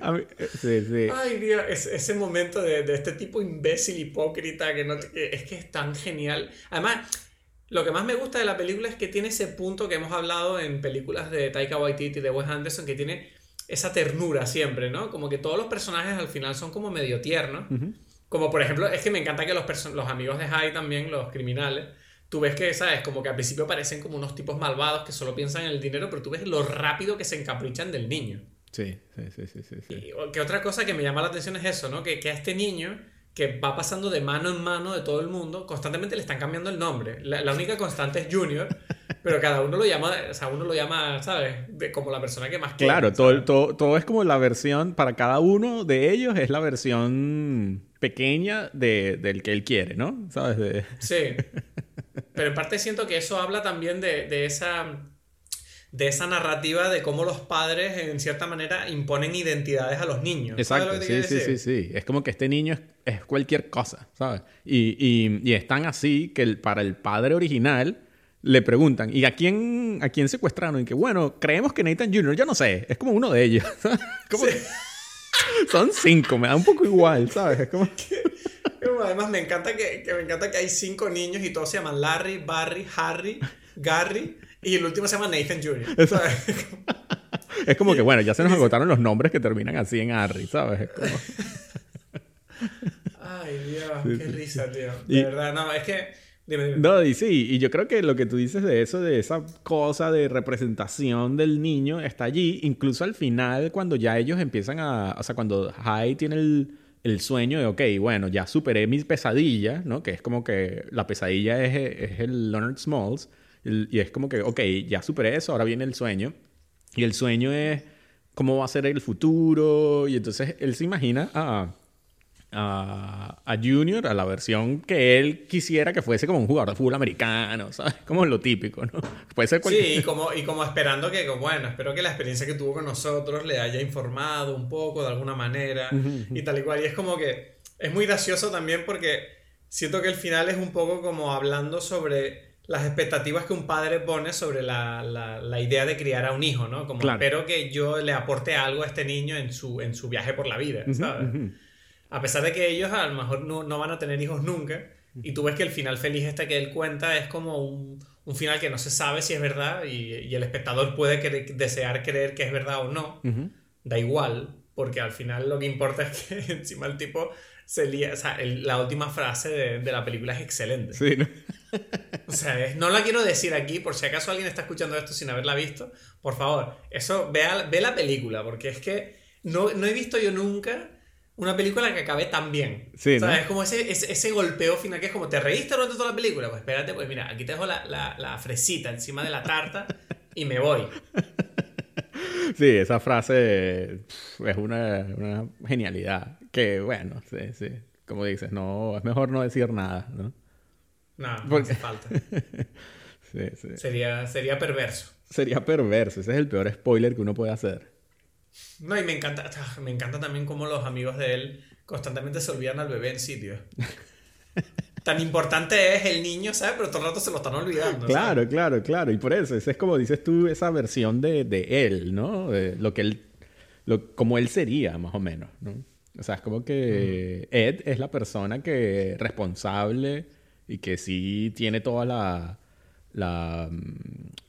S2: sí, sí.
S1: Ay, Dios, ese momento de, este tipo imbécil, hipócrita, que, no, es que es tan genial. Además, lo que más me gusta de la película es que tiene ese punto que hemos hablado en películas de Taika Waititi y de Wes Anderson, que tiene esa ternura siempre, ¿no? Como que todos los personajes al final son como medio tiernos. Como por ejemplo, es que me encanta que los, los amigos de Hyde también, los criminales, tú ves que, ¿sabes? Como que al principio parecen como unos tipos malvados que solo piensan en el dinero, pero tú ves lo rápido que se encaprichan del niño.
S2: Sí, sí, sí, sí. sí,
S1: Y, que otra cosa que me llama la atención es eso, ¿no? Que, que, a este niño que va pasando de mano en mano de todo el mundo, constantemente le están cambiando el nombre. La, única constante es Junior, pero cada uno lo llama, o sea, uno lo llama, ¿sabes? como la persona que más
S2: quiere. Claro, todo, todo, todo es como la versión, para cada uno de ellos es la versión pequeña de, del que él quiere, ¿no? ¿Sabes? De...
S1: Sí. Pero en parte siento que eso habla también de, de esa de esa narrativa de cómo los padres, en cierta manera, imponen identidades a los niños.
S2: Exacto, sí, sí, sí, sí. Es como que este niño es, cualquier cosa, ¿sabes? Y, y, y, es tan así que para el padre original le preguntan, ¿y a quién, a quién secuestraron? Y que, bueno, creemos que Nathan Jr., yo no sé, es como uno de ellos. son cinco, me da un poco igual, ¿sabes? Es como...
S1: Además, me encanta que, que, me encanta que hay cinco niños y todos se llaman Larry, Barry, Harry, Gary y el último se llama Nathan Jr.
S2: es como que, bueno, ya se nos agotaron los nombres que terminan así en Harry, ¿sabes?
S1: Ay, Dios, qué risa, tío. De verdad, no, es que... Dime, No,
S2: y sí, y yo creo que lo que tú dices de eso, de esa cosa de representación del niño, está allí, incluso al final, cuando ya ellos empiezan a. O sea, cuando Hai tiene el, el sueño de, ok, bueno, ya superé mi pesadilla, ¿no? Que es como que la pesadilla es, es el Leonard Smalls. Y es como que, ok, ya superé eso, ahora viene el sueño. Y el sueño es cómo va a ser el futuro. Y entonces él se imagina a, a, Junior, a la versión que él quisiera que fuese como un jugador de fútbol americano, ¿sabes? Como lo típico, ¿no?
S1: Puede ser Sí, y como, y como esperando que, bueno, espero que la experiencia que tuvo con nosotros le haya informado un poco de alguna manera y tal y cual. Y es como que es muy gracioso también porque siento que el final es un poco como hablando sobre las expectativas que un padre pone sobre la, la, idea de criar a un hijo, ¿no? Como espero que yo le aporte algo a este niño en su, en su viaje por la vida, ¿sabes? A pesar de que ellos a lo mejor no, no, van a tener hijos nunca, y tú ves que el final feliz este que él cuenta es como un, un final que no se sabe si es verdad, y, y el espectador puede desear creer que es verdad o no, da igual, porque al final lo que importa es que encima el tipo se lía, o sea, la última frase de, de, la película es excelente.
S2: Sí, ¿no?
S1: O sea, no la quiero decir aquí, por si acaso alguien está escuchando esto sin haberla visto, por favor, eso, ve, ve la película, porque es que no, no, he visto yo nunca una película que acabe tan bien. Sí, o sea, es como ese, ese, golpeo final que es como, ¿te reíste durante toda la película? Pues espérate, pues mira, aquí te dejo la, la, la fresita encima de la tarta y me voy.
S2: Sí, esa frase es una, una, genialidad. Que bueno, sí, sí. Como dices, no, es mejor no decir nada, ¿no?
S1: No, no hace falta. sí, sí. Sería, sería perverso.
S2: Sería perverso. Ese es el peor spoiler que uno puede hacer.
S1: No, y me encanta, me encanta también cómo los amigos de él constantemente se olvidan al bebé en sitio. Tan importante es el niño, ¿sabes? Pero todo el rato se lo están olvidando.
S2: Claro, claro, claro. Y por eso, es como dices tú, esa versión de, de él, ¿no? lo que él, lo, como él sería, más o menos, ¿no? O sea, es como que Ed es la persona que responsable y que sí tiene toda la, la,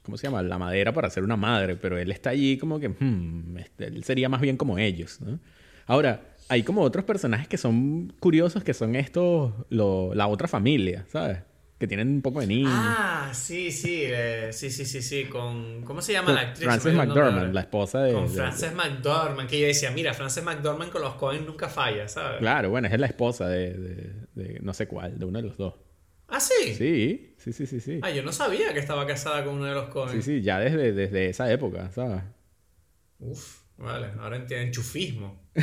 S2: ¿cómo se llama? La madera para ser una madre, pero él está allí como que, hmm, este, él sería más bien como ellos, ¿no? Ahora, hay como otros personajes que son curiosos, que son estos, lo- la otra familia, ¿sabes? Que tienen un poco de niños.
S1: Ah, sí, sí, eh, sí, sí, sí, sí, con... ¿Cómo se llama
S2: Con
S1: la actriz?
S2: Frances McDormand, la esposa de...
S1: Con
S2: de-
S1: Frances McDormand, que yo decía, mira, Frances McDormand con los Cohen nunca falla, ¿sabes?
S2: Claro, bueno, es la esposa de, de- de no sé cuál, de uno de los dos.
S1: Ah, sí.
S2: Sí, sí, sí, sí, sí.
S1: Ah, yo no sabía que estaba casada con uno de los Cohen.
S2: Sí, sí, ya desde, desde esa época, ¿sabes?
S1: Uf, vale, ahora entiendo enchufismo.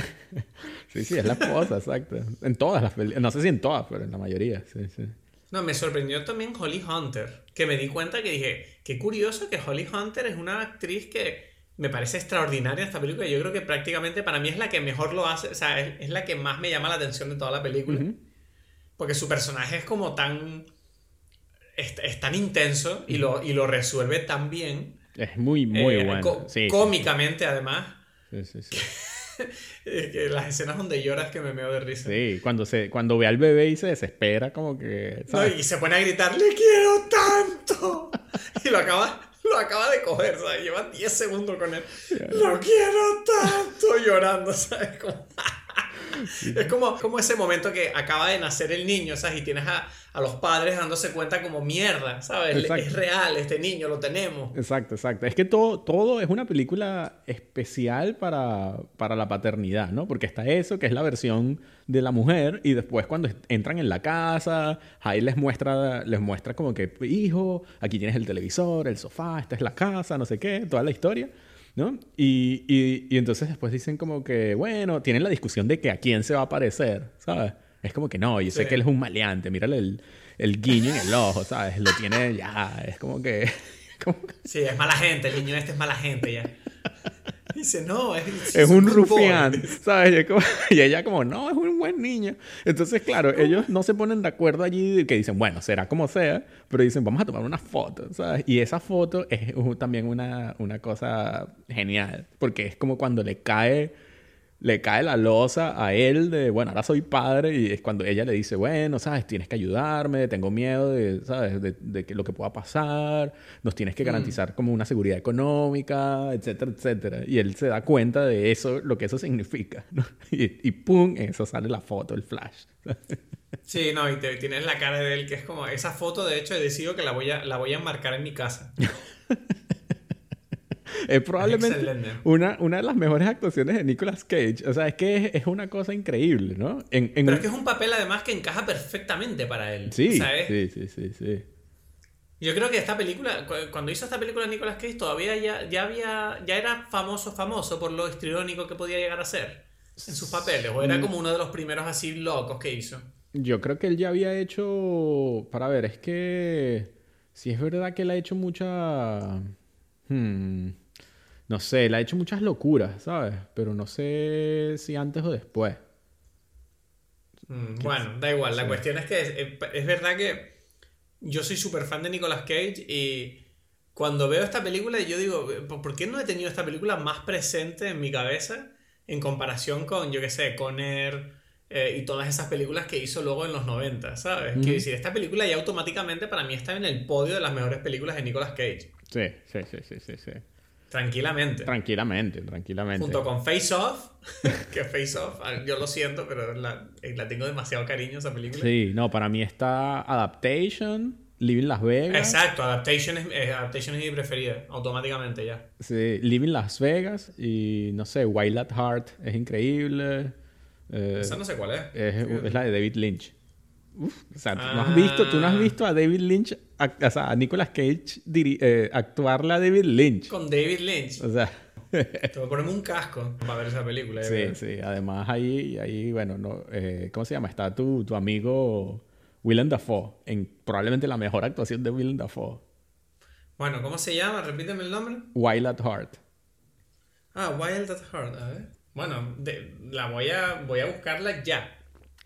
S2: Sí, sí, es la esposa, exacto. En todas las películas, no sé si en todas, pero en la mayoría, sí, sí.
S1: No, me sorprendió también Holly Hunter, que me di cuenta que dije, qué curioso que Holly Hunter es una actriz que me parece extraordinaria esta película. Yo creo que prácticamente para mí es la que mejor lo hace, o sea, es, es la que más me llama la atención de toda la película.
S2: Ujú.
S1: Porque su personaje es como tan... es, es tan intenso y lo, y lo resuelve tan bien.
S2: Es muy, muy
S1: eh,
S2: bueno.
S1: có-
S2: sí, sí,
S1: cómicamente, además.
S2: sí, sí,
S1: que las escenas donde lloras que me meo de risa.
S2: Sí, cuando, se, cuando ve al bebé y se desespera, como que.
S1: Y se pone a gritar, ¡le quiero tanto! Y lo acaba, lo acaba de coger, ¿sabes? Lleva 10 segundos con él. ¡Lo quiero tanto! Llorando, ¿sabes? Como- Es como, como ese momento que acaba de nacer el niño, ¿sabes? Y tienes a, a los padres dándose cuenta como mierda, ¿sabes?
S2: Exacto.
S1: Es real, este niño lo tenemos.
S2: Exacto, exacto. Es que todo, todo es una película especial para, para la paternidad, ¿no? Porque está eso, que es la versión de la mujer, y después cuando entran en la casa, ahí les muestra, les muestra como que, hijo, aquí tienes el televisor, el sofá, esta es la casa, no sé qué, toda la historia, ¿no? Y, y, y entonces después dicen como que, bueno, tienen la discusión de que a quién se va a parecer, ¿sabes? Es como que no, yo sé
S1: Sí.
S2: que él es un maleante, mírale el, el guiño en el ojo, ¿sabes? Lo tiene ya, es como que... como que-
S1: Sí, es mala gente, el niño este es mala gente ya. Dice, no, es,
S2: es un
S1: good boy".
S2: rufián, ¿sabes? Y, ella como, no, es un buen niño. Entonces, claro, ellos no se ponen de acuerdo allí, que dicen, bueno, será como sea, pero dicen, vamos a tomar una foto, ¿sabes? Y esa foto es también una, una cosa genial, porque es como cuando le cae, le cae la losa a él de, bueno, ahora soy padre, y es cuando ella le dice, bueno, ¿sabes? Tienes que ayudarme, tengo miedo de, ¿sabes? De, de que lo que pueda pasar, nos tienes que garantizar como una seguridad económica, etcétera, etcétera. Y él se da cuenta de eso, lo que eso significa, ¿no? Y, y pum, eso sale la foto, el flash.
S1: Sí, no, y te, tienes la cara de él que es como esa foto, de hecho, he decidido que la voy a, la voy a enmarcar en mi casa.
S2: Es probablemente una, una de las mejores actuaciones de Nicolas Cage. O sea, es que es, es una cosa increíble, ¿no? En, en
S1: Pero es que es un papel además que encaja perfectamente para él.
S2: Sí, sí, sí, sí, sí.
S1: Yo creo que esta película, cu- cuando hizo esta película Nicolas Cage, todavía ya, ya había, ya era famoso, famoso por lo histriónico que podía llegar a ser en sus papeles. O era como uno de los primeros así locos que hizo.
S2: Yo creo que él ya había hecho. Para ver, es que. Si es verdad que él ha hecho mucha. hmm, no sé, él ha hecho muchas locuras, ¿sabes? Pero no sé si antes o después.
S1: Mm, bueno, da igual. La cuestión es que es, es verdad que yo soy súper fan de Nicolas Cage y cuando veo esta película yo digo, ¿por por qué no he tenido esta película más presente en mi cabeza en comparación con, yo qué sé, Conner eh, y todas esas películas que hizo luego en los 90, ¿sabes? Quiero decir, esta película ya automáticamente para mí está en el podio de las mejores películas de Nicolas Cage.
S2: Sí, sí, sí, sí, sí. sí.
S1: Tranquilamente.
S2: Tranquilamente, tranquilamente.
S1: Junto con Face Off, que Face Off, ah, yo lo siento, pero la, eh, la tengo demasiado cariño esa película.
S2: Sí, no, para mí está Adaptation, Living Las Vegas.
S1: Exacto, Adaptation es, eh, Adaptation es mi preferida, automáticamente ya.
S2: Sí, Living Las Vegas y no sé, Wild at Heart es increíble. Eh,
S1: Esa no sé cuál es.
S2: es, es la de David Lynch. Uf, o sea, tú no
S1: Ah.
S2: has visto, tú no has visto a David Lynch, ac- o sea, a Nicolas Cage diri- eh, actuarle a David Lynch.
S1: Con David Lynch.
S2: O sea,
S1: Te voy a ponerme un casco para ver esa película.
S2: sí,
S1: creo.
S2: sí. Además ahí, ahí bueno, no, eh, ¿cómo se llama? Está tu, tu amigo Willem Dafoe, en probablemente la mejor actuación de Willem Dafoe.
S1: Bueno, ¿cómo se llama? Repíteme el nombre.
S2: Wild at Heart.
S1: Ah, Wild at Heart. A ver. Bueno, de- la voy a, voy a buscarla ya.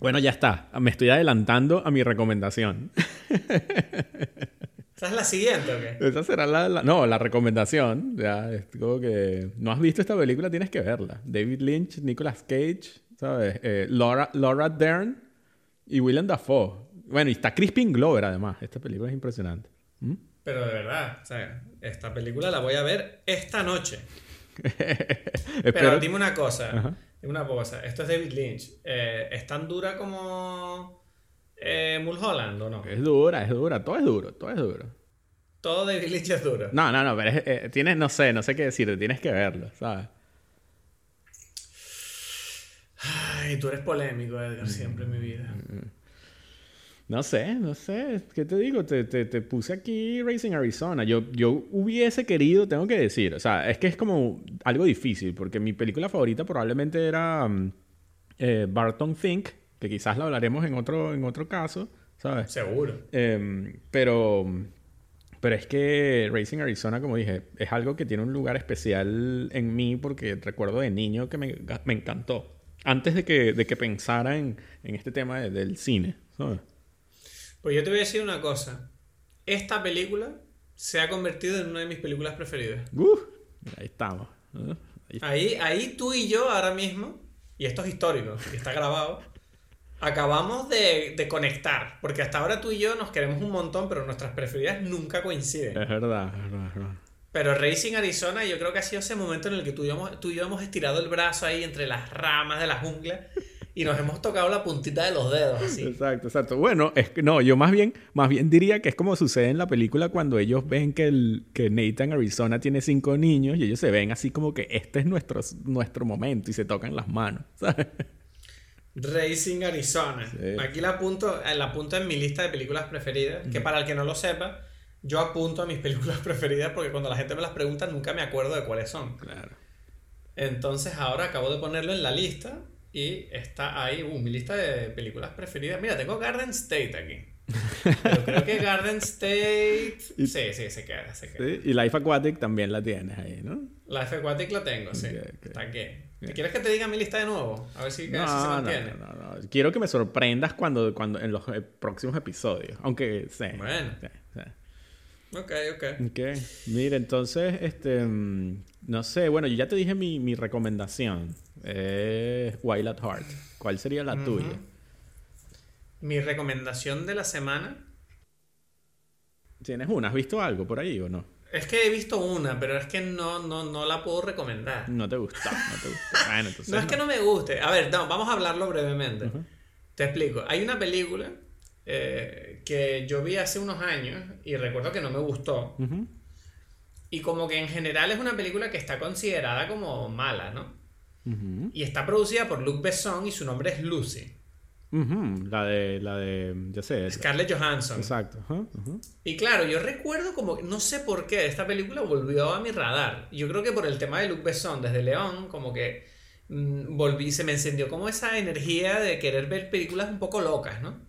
S2: Bueno, ya está. Me estoy adelantando a mi recomendación.
S1: ¿Esa es la siguiente o qué?
S2: Esa será la, la- No, la recomendación. Ya, es como que... No has visto esta película, tienes que verla. David Lynch, Nicolas Cage, ¿sabes? Eh, Laura, Laura Dern y Willem Dafoe. Bueno, y está Crispin Glover, además. Esta película es impresionante. ¿Mm?
S1: Pero de verdad, o sea, esta película la voy a ver esta noche. Pero dime una cosa.
S2: Ajá.
S1: Una cosa, esto es David Lynch. Eh, ¿Es tan dura como eh, Mulholland o no?
S2: Es dura, es dura. Todo es duro, todo es duro.
S1: Todo David Lynch es duro.
S2: No, no, no, pero es- eh, tienes, no sé, no sé qué decirte, tienes que verlo, ¿sabes?
S1: Ay, tú eres polémico, Edgar, siempre en mi vida.
S2: No sé, no sé, ¿qué te digo? Te, te, te puse aquí Racing Arizona. Yo, yo hubiese querido, tengo que decir, o sea, es que es como algo difícil, porque mi película favorita probablemente era mm, eh, Barton Fink, que quizás la hablaremos en otro, en otro caso, ¿sabes?
S1: Seguro.
S2: Em, pero, pero es que Racing Arizona, como dije, es algo que tiene un lugar especial en mí porque recuerdo de niño que me, me encantó. Antes de que, de que pensara en, en este tema de- del cine. ¿sabes?
S1: Pues yo te voy a decir una cosa. Esta película se ha convertido en una de mis películas preferidas.
S2: Uh, ahí estamos. Ahí-
S1: Ahí, ahí tú y yo ahora mismo, y esto es histórico, y está grabado, acabamos de, de conectar. Porque hasta ahora tú y yo nos queremos un montón, pero nuestras preferidas nunca coinciden.
S2: Es verdad, es verdad, es verdad.
S1: Pero Racing Arizona yo creo que ha sido ese momento en el que tú y, yo, hemos- tú y yo hemos estirado el brazo ahí entre las ramas de la jungla y nos hemos tocado la puntita de los dedos así.
S2: Exacto, exacto. Bueno, es que no, yo más bien, más bien diría que es como sucede en la película cuando ellos ven que, el, que Nathan Arizona tiene cinco niños y ellos se ven así como que este es nuestro, nuestro momento y se tocan las manos. ¿sabes?
S1: Racing Arizona.
S2: Sí.
S1: Aquí la apunto, eh, la apunto en mi lista de películas preferidas, que para el que no lo sepa, yo apunto a mis películas preferidas porque cuando la gente me las pregunta nunca me acuerdo de cuáles son.
S2: Claro.
S1: Entonces ahora acabo de ponerlo en la lista y está ahí, uh, mi lista de películas preferidas. Mira, tengo Garden State aquí. Pero creo que Garden State...
S2: Y-
S1: Sí, sí, se queda, se queda.
S2: Sí, Y Life Aquatic también la tienes ahí, ¿no?
S1: Life Aquatic la tengo, sí. Está aquí.
S2: Bien.
S1: ¿Quieres que te diga mi lista de nuevo? A ver si, a ver si se
S2: No, no,
S1: mantiene.
S2: no, no, no. Quiero que me sorprendas cuando, cuando en los eh, próximos episodios. Aunque sí.
S1: Bueno.
S2: sí, sí.
S1: Ok, ok.
S2: Ok. Mira, entonces, este, mm, no sé, bueno, yo ya te dije mi, mi recomendación. Es Wild at Heart. ¿Cuál sería la tuya?
S1: Mi recomendación de la semana
S2: ¿Tienes una? ¿Has visto algo por ahí o no?
S1: Es que he visto una, pero es que no, no, no la puedo recomendar.
S2: No te gustó, no te. Bueno, entonces.
S1: No es que no me guste. A ver, no, vamos a hablarlo brevemente. Te explico. Hay una película eh, que yo vi hace unos años y recuerdo que no me gustó.
S2: Ujú.
S1: Y como que en general es una película que está considerada como mala, ¿no? Y está producida por Luc Besson y su nombre es Lucy.
S2: Ujú. La de, la de, ya sé.
S1: Scarlett Johansson.
S2: Exacto.
S1: Y claro, yo recuerdo como, no sé por qué, esta película volvió a mi radar. Yo creo que por el tema de Luc Besson desde León, como que mm, volví, se me encendió como esa energía de querer ver películas un poco locas, ¿no?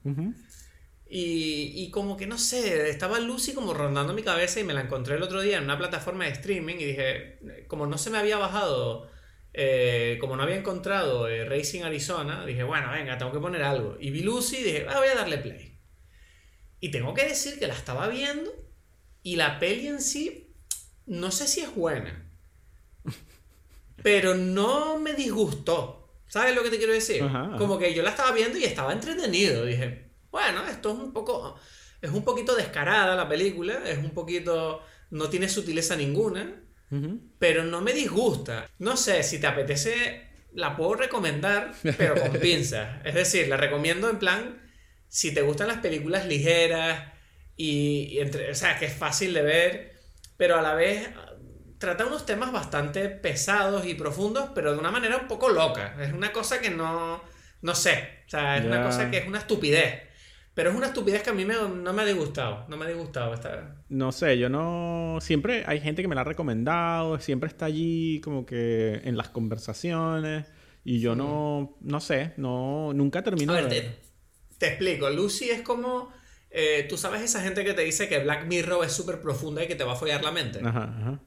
S1: Y, y como que no sé, estaba Lucy como rondando mi cabeza y me la encontré el otro día en una plataforma de streaming y dije, como no se me había bajado, eh, como no había encontrado eh, Racing Arizona, dije, bueno, venga, tengo que poner algo. Y vi Lucy y dije, ah, voy a darle play. Y tengo que decir que la estaba viendo y la peli en sí, no sé si es buena, pero no me disgustó. ¿Sabes lo que te quiero decir?
S2: Ajá, ajá.
S1: Como que yo la estaba viendo y estaba entretenido. Dije, bueno, esto es un poco. Es un poquito descarada la película. Es un poquito. No tiene sutileza ninguna. Pero no me disgusta. No sé, si te apetece, la puedo recomendar, pero con pinzas. Es decir, la recomiendo en plan. Si te gustan las películas ligeras y, y entre, o sea, que es fácil de ver, pero a la vez ah, trata unos temas bastante pesados y profundos, pero de una manera un poco loca. Es una cosa que no, no sé, o sea, es una cosa que es una estupidez. Pero es una estupidez que a mí me- no me ha disgustado, no me ha disgustado esta...
S2: No sé, yo no. Siempre hay gente que me la ha recomendado, siempre está allí como que en las conversaciones. Y yo no. No sé, no. Nunca termino
S1: A ver, te explico. Lucy es como. eh, Tú sabes esa gente que te dice que Black Mirror es súper profunda y que te va a follar la mente.
S2: Ajá, ajá.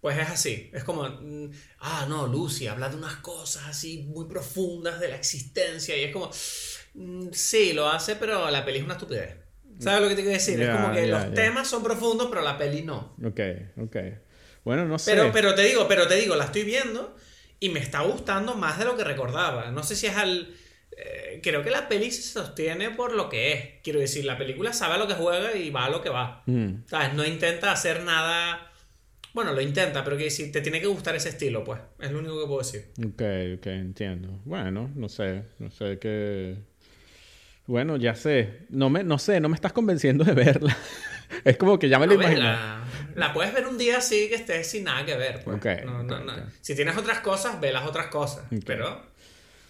S1: Pues es así. Es como. mm, ah, no, Lucy habla de unas cosas así muy profundas de la existencia. Y es como. Mm, sí, lo hace, pero la peli es una estupidez. ¿Sabes lo que te quiero decir? Es como que los temas son profundos, pero la peli no.
S2: Ok, ok. Bueno, no sé.
S1: Pero, pero te digo, pero te digo, la estoy viendo y me está gustando más de lo que recordaba. No sé si es al. eh, creo que la peli se sostiene por lo que es. Quiero decir, la película sabe a lo que juega y va a lo que va.
S2: Mm,
S1: ¿Sabes? No intenta hacer nada Bueno, lo intenta, pero que si te tiene que gustar ese estilo, pues. Es lo único que puedo decir.
S2: Ok, ok, entiendo. Bueno, no sé, no sé qué... Bueno, ya sé. No, me, no sé, no me estás convenciendo de verla. es como que ya me lo imagino.
S1: la, la puedes ver un día así que estés sin nada que ver. Pues. No, no. Si tienes otras cosas, ve las otras cosas. Pero,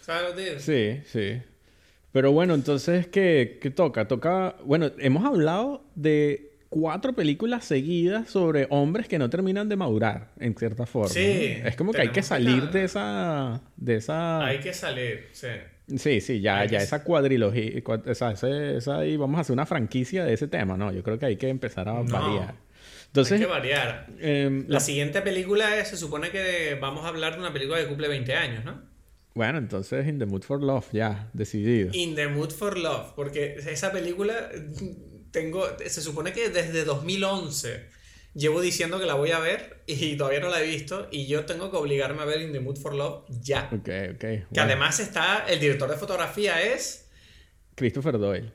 S1: ¿sabes lo que te digo?
S2: Sí, sí. Pero bueno, entonces, ¿qué, qué toca? Toca... Bueno, hemos hablado de cuatro películas seguidas sobre hombres que no terminan de madurar, en cierta forma.
S1: Sí.
S2: Es como que hay que salir de esa... De esa...
S1: Hay que salir, sí.
S2: Sí, sí, ya,
S1: Hay
S2: ya esa cuadrilogía, cua- esa, ese- esa ahí vamos a hacer una franquicia de ese tema, ¿no? Yo creo que hay que empezar a
S1: No.
S2: variar.
S1: Hay
S2: Entonces,
S1: que variar.
S2: em,
S1: La
S2: la-
S1: siguiente película es, se supone que vamos a hablar de una película que cumple 20 años, ¿no?
S2: bueno, entonces In the Mood for Love, ya, decidido.
S1: In the Mood for Love, porque esa película tengo, se supone que desde 2011 llevo diciendo que la voy a ver y todavía no la he visto y yo tengo que obligarme a ver In the Mood for Love ya.
S2: Ok, ok.
S1: Que además está, el director de fotografía es,
S2: Christopher Doyle.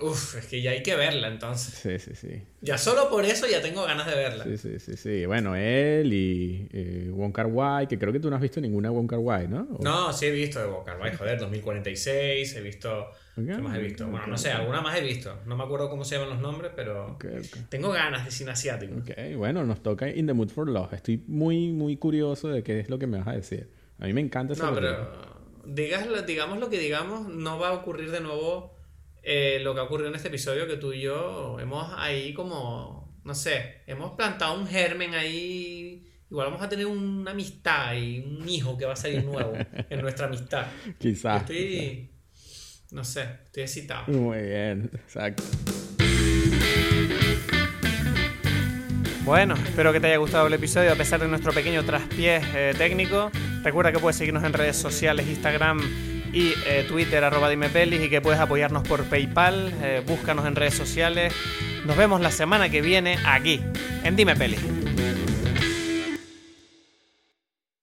S1: uff, es que ya hay que verla entonces.
S2: Sí, sí, sí.
S1: Ya solo por eso ya tengo ganas de verla.
S2: Sí, sí, sí, sí. Bueno, él y eh, Wong Kar Wai, que creo que tú no has visto ninguna Wong Kar Wai, ¿no? O-
S1: No, sí he visto de Boca Bay, joder, 2046, he visto... ¿Qué
S2: Ok,
S1: más he visto? Bueno, no sé, alguna más he visto. No me acuerdo cómo se llaman los nombres, pero... Tengo ganas de cine asiático.
S2: Ok, bueno, nos toca In the Mood for Love. Estoy muy, muy curioso de qué es lo que me vas a decir. A mí me encanta esa
S1: No,
S2: película.
S1: pero digas, digamos lo que digamos, no va a ocurrir de nuevo eh, lo que ha ocurrido en este episodio que tú y yo hemos ahí como, no sé, hemos plantado un germen ahí. Igual vamos a tener una amistad y un hijo que va a salir nuevo en nuestra amistad.
S2: Quizás.
S1: Estoy, no sé, estoy excitado.
S2: Muy bien, exacto.
S1: Bueno, espero que te haya gustado el episodio a pesar de nuestro pequeño traspiés eh, técnico. Recuerda que puedes seguirnos en redes sociales, Instagram y eh, Twitter, arroba dime pelis, y que puedes apoyarnos por PayPal. Eh, búscanos en redes sociales. Nos vemos la semana que viene aquí, en Dime Pelis.